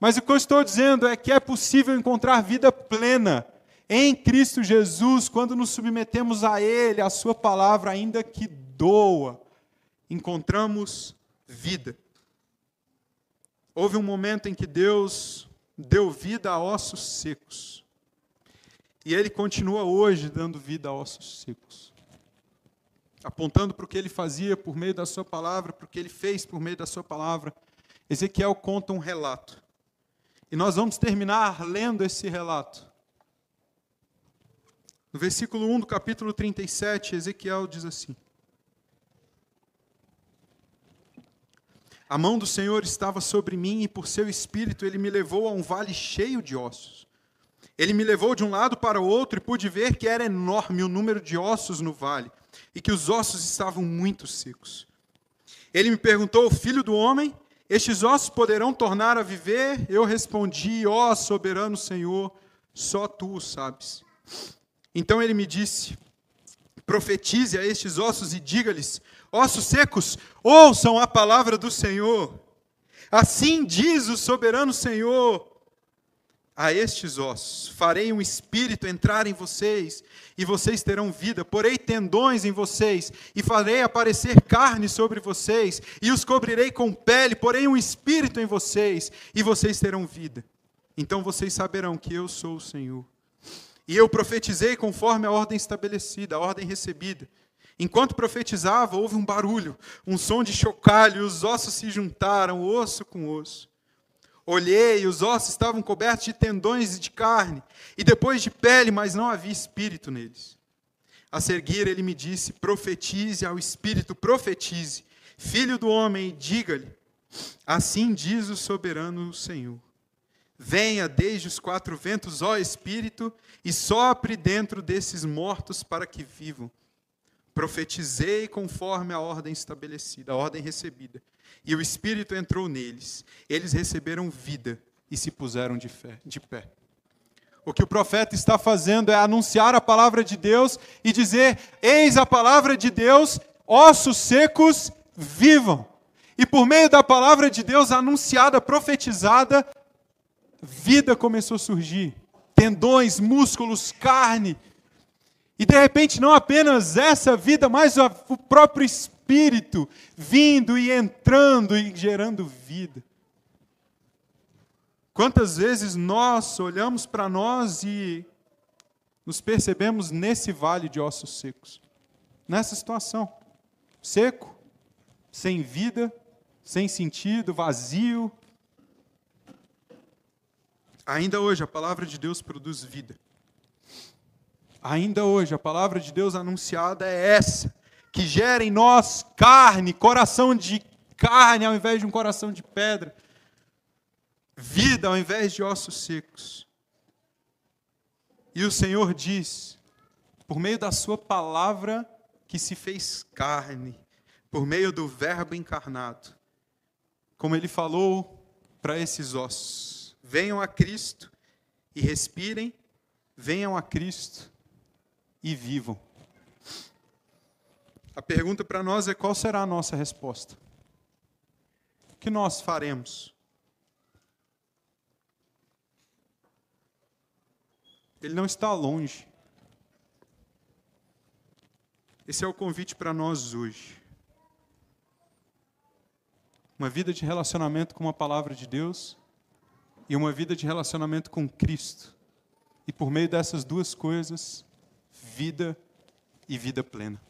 mas o que eu estou dizendo é que é possível encontrar vida plena em Cristo Jesus quando nos submetemos a Ele, a Sua palavra, ainda que doa, encontramos vida. Houve um momento em que Deus deu vida a ossos secos, e Ele continua hoje dando vida a ossos secos apontando para o que ele fazia por meio da sua palavra, para o que ele fez por meio da sua palavra, Ezequiel conta um relato. E nós vamos terminar lendo esse relato. No versículo 1 do capítulo 37, Ezequiel diz assim: A mão do Senhor estava sobre mim, e por seu espírito ele me levou a um vale cheio de ossos. Ele me levou de um lado para o outro e pude ver que era enorme o número de ossos no vale e que os ossos estavam muito secos. Ele me perguntou, filho do homem, estes ossos poderão tornar a viver? Eu respondi, ó oh, soberano Senhor, só tu o sabes. Então ele me disse, profetize a estes ossos e diga-lhes, ossos secos, ouçam a palavra do Senhor. Assim diz o soberano Senhor, a estes ossos. Farei um espírito entrar em vocês, e vocês terão vida. Porei tendões em vocês, e farei aparecer carne sobre vocês, e os cobrirei com pele. Porei um espírito em vocês, e vocês terão vida. Então vocês saberão que eu sou o Senhor. E eu profetizei conforme a ordem estabelecida, a ordem recebida. Enquanto profetizava, houve um barulho, um som de chocalho, e os ossos se juntaram, osso com osso. Olhei, os ossos estavam cobertos de tendões e de carne, e depois de pele, mas não havia espírito neles. A seguir, ele me disse: profetize ao espírito, profetize, filho do homem, diga-lhe: Assim diz o soberano Senhor. Venha desde os quatro ventos, ó Espírito, e sopre dentro desses mortos para que vivam. Profetizei conforme a ordem estabelecida, a ordem recebida. E o Espírito entrou neles. Eles receberam vida e se puseram de, fé, de pé. O que o profeta está fazendo é anunciar a palavra de Deus e dizer: Eis a palavra de Deus, ossos secos vivam. E por meio da palavra de Deus anunciada, profetizada, vida começou a surgir. Tendões, músculos, carne. E de repente, não apenas essa vida, mas o próprio Espírito vindo e entrando e gerando vida. Quantas vezes nós olhamos para nós e nos percebemos nesse vale de ossos secos, nessa situação, seco, sem vida, sem sentido, vazio, Ainda hoje a palavra de Deus produz vida. Ainda hoje a palavra de Deus anunciada é essa, que gera em nós carne, coração de carne ao invés de um coração de pedra, vida ao invés de ossos secos. E o Senhor diz, por meio da Sua palavra que se fez carne, por meio do Verbo encarnado, como Ele falou para esses ossos venham a Cristo e respirem, venham a Cristo e vivam. A pergunta para nós é qual será a nossa resposta? O que nós faremos? Ele não está longe. Esse é o convite para nós hoje. Uma vida de relacionamento com a palavra de Deus e uma vida de relacionamento com Cristo. E por meio dessas duas coisas, vida e vida plena.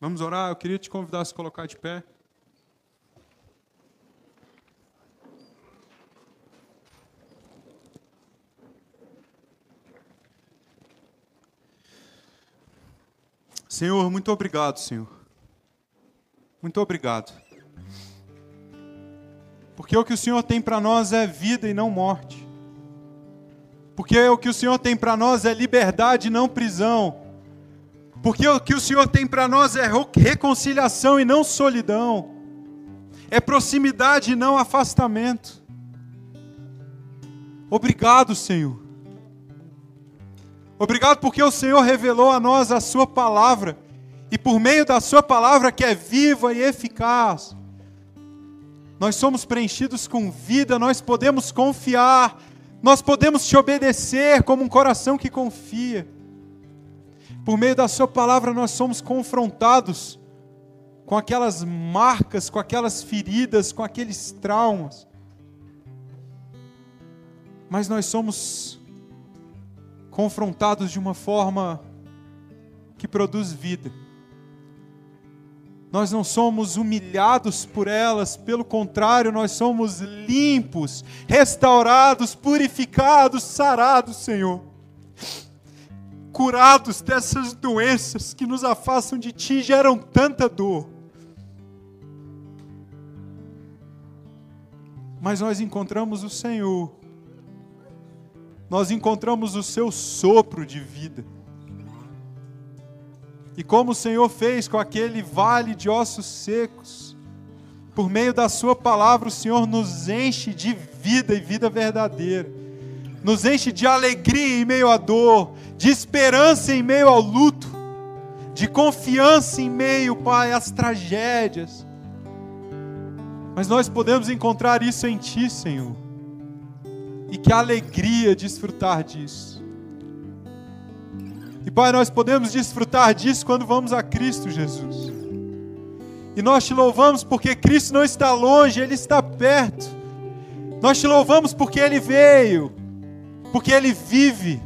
Vamos orar? Eu queria te convidar a se colocar de pé. Senhor, muito obrigado, Senhor. Muito obrigado. Porque o que o Senhor tem para nós é vida e não morte. Porque o que o Senhor tem para nós é liberdade não prisão. Porque o que o Senhor tem para nós é reconciliação e não solidão. É proximidade e não afastamento. Obrigado, Senhor. Obrigado porque o Senhor revelou a nós a Sua palavra. E por meio da Sua palavra, que é viva e eficaz, nós somos preenchidos com vida, nós podemos confiar, nós podemos te obedecer como um coração que confia. Por meio da Sua palavra, nós somos confrontados com aquelas marcas, com aquelas feridas, com aqueles traumas. Mas nós somos confrontados de uma forma que produz vida nós não somos humilhados por elas, pelo contrário, nós somos limpos, restaurados, purificados, sarados, Senhor. Curados dessas doenças que nos afastam de Ti, geram tanta dor. Mas nós encontramos o Senhor, nós encontramos o Seu sopro de vida e como o Senhor fez com aquele vale de ossos secos, por meio da Sua palavra, o Senhor nos enche de vida e vida verdadeira, nos enche de alegria em meio à dor, de esperança em meio ao luto, de confiança em meio, Pai, às tragédias. Mas nós podemos encontrar isso em Ti, Senhor, e que alegria desfrutar disso. E Pai, nós podemos desfrutar disso quando vamos a Cristo Jesus. E nós te louvamos porque Cristo não está longe, Ele está perto. Nós te louvamos porque Ele veio, porque Ele vive,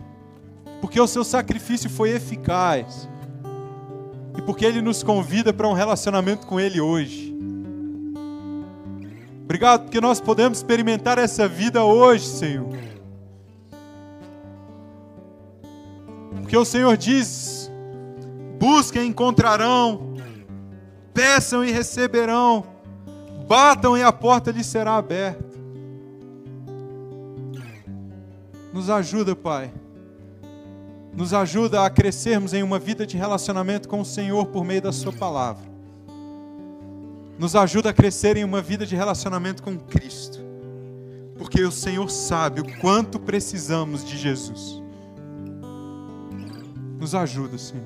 porque o seu sacrifício foi eficaz e porque Ele nos convida para um relacionamento com Ele hoje. Obrigado porque nós podemos experimentar essa vida hoje, Senhor. Porque o Senhor diz: busquem e encontrarão, peçam e receberão, batam e a porta lhes será aberta. Nos ajuda, Pai. Nos ajuda a crescermos em uma vida de relacionamento com o Senhor por meio da Sua palavra. Nos ajuda a crescer em uma vida de relacionamento com Cristo. Porque o Senhor sabe o quanto precisamos de Jesus. Nos ajuda, Senhor.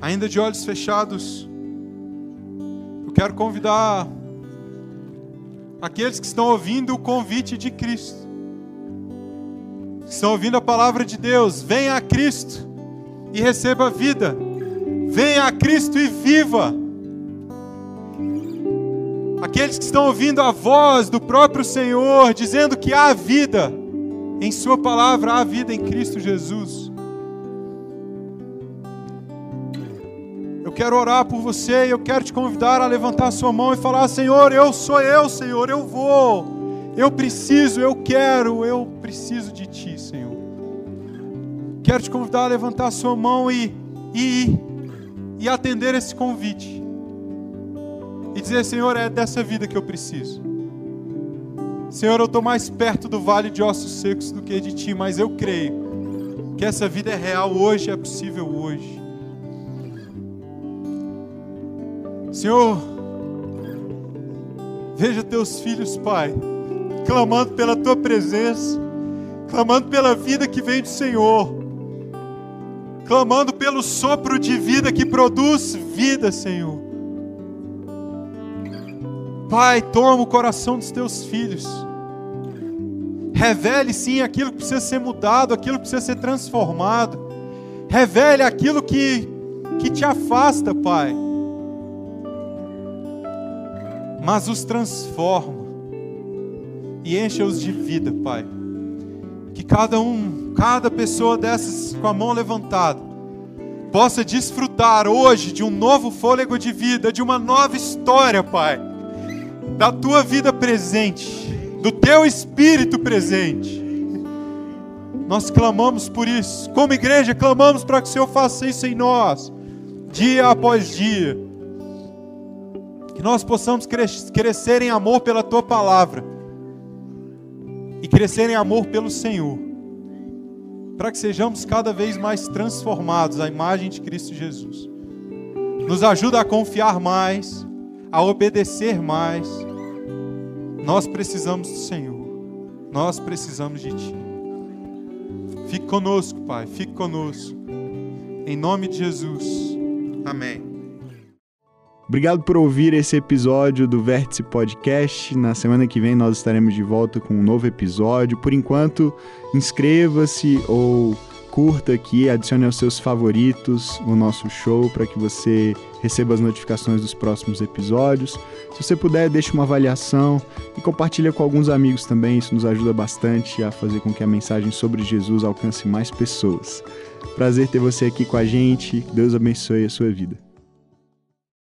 Ainda de olhos fechados, eu quero convidar aqueles que estão ouvindo o convite de Cristo, que estão ouvindo a palavra de Deus, venha a Cristo e receba vida, venha a Cristo e viva. Aqueles que estão ouvindo a voz do próprio Senhor dizendo que há vida, em Sua palavra há vida em Cristo Jesus. Eu quero orar por você e eu quero te convidar a levantar a sua mão e falar: Senhor, eu sou eu, Senhor, eu vou. Eu preciso, eu quero, eu preciso de Ti, Senhor. Quero te convidar a levantar a sua mão e, e, e atender esse convite. E dizer, Senhor, é dessa vida que eu preciso. Senhor, eu estou mais perto do vale de ossos secos do que de Ti, mas eu creio que essa vida é real hoje, é possível hoje. Senhor, veja teus filhos, Pai, clamando pela tua presença, clamando pela vida que vem do Senhor, clamando pelo sopro de vida que produz vida, Senhor. Pai, toma o coração dos teus filhos. Revele sim aquilo que precisa ser mudado, aquilo que precisa ser transformado. Revele aquilo que, que te afasta, Pai. Mas os transforma e encha-os de vida, Pai. Que cada um, cada pessoa dessas com a mão levantada, possa desfrutar hoje de um novo fôlego de vida, de uma nova história, Pai. Da tua vida presente do teu espírito presente. Nós clamamos por isso. Como igreja, clamamos para que o Senhor faça isso em nós, dia após dia. Que nós possamos crescer em amor pela tua palavra e crescer em amor pelo Senhor. Para que sejamos cada vez mais transformados à imagem de Cristo Jesus. Nos ajuda a confiar mais, a obedecer mais nós precisamos do Senhor. Nós precisamos de Ti. Fique conosco, Pai. Fique conosco. Em nome de Jesus. Amém. Obrigado por ouvir esse episódio do Vértice Podcast. Na semana que vem nós estaremos de volta com um novo episódio. Por enquanto, inscreva-se ou curta aqui, adicione aos seus favoritos o nosso show para que você receba as notificações dos próximos episódios. Se você puder, deixe uma avaliação e compartilhe com alguns amigos também, isso nos ajuda bastante a fazer com que a mensagem sobre Jesus alcance mais pessoas. Prazer ter você aqui com a gente, Deus abençoe a sua vida.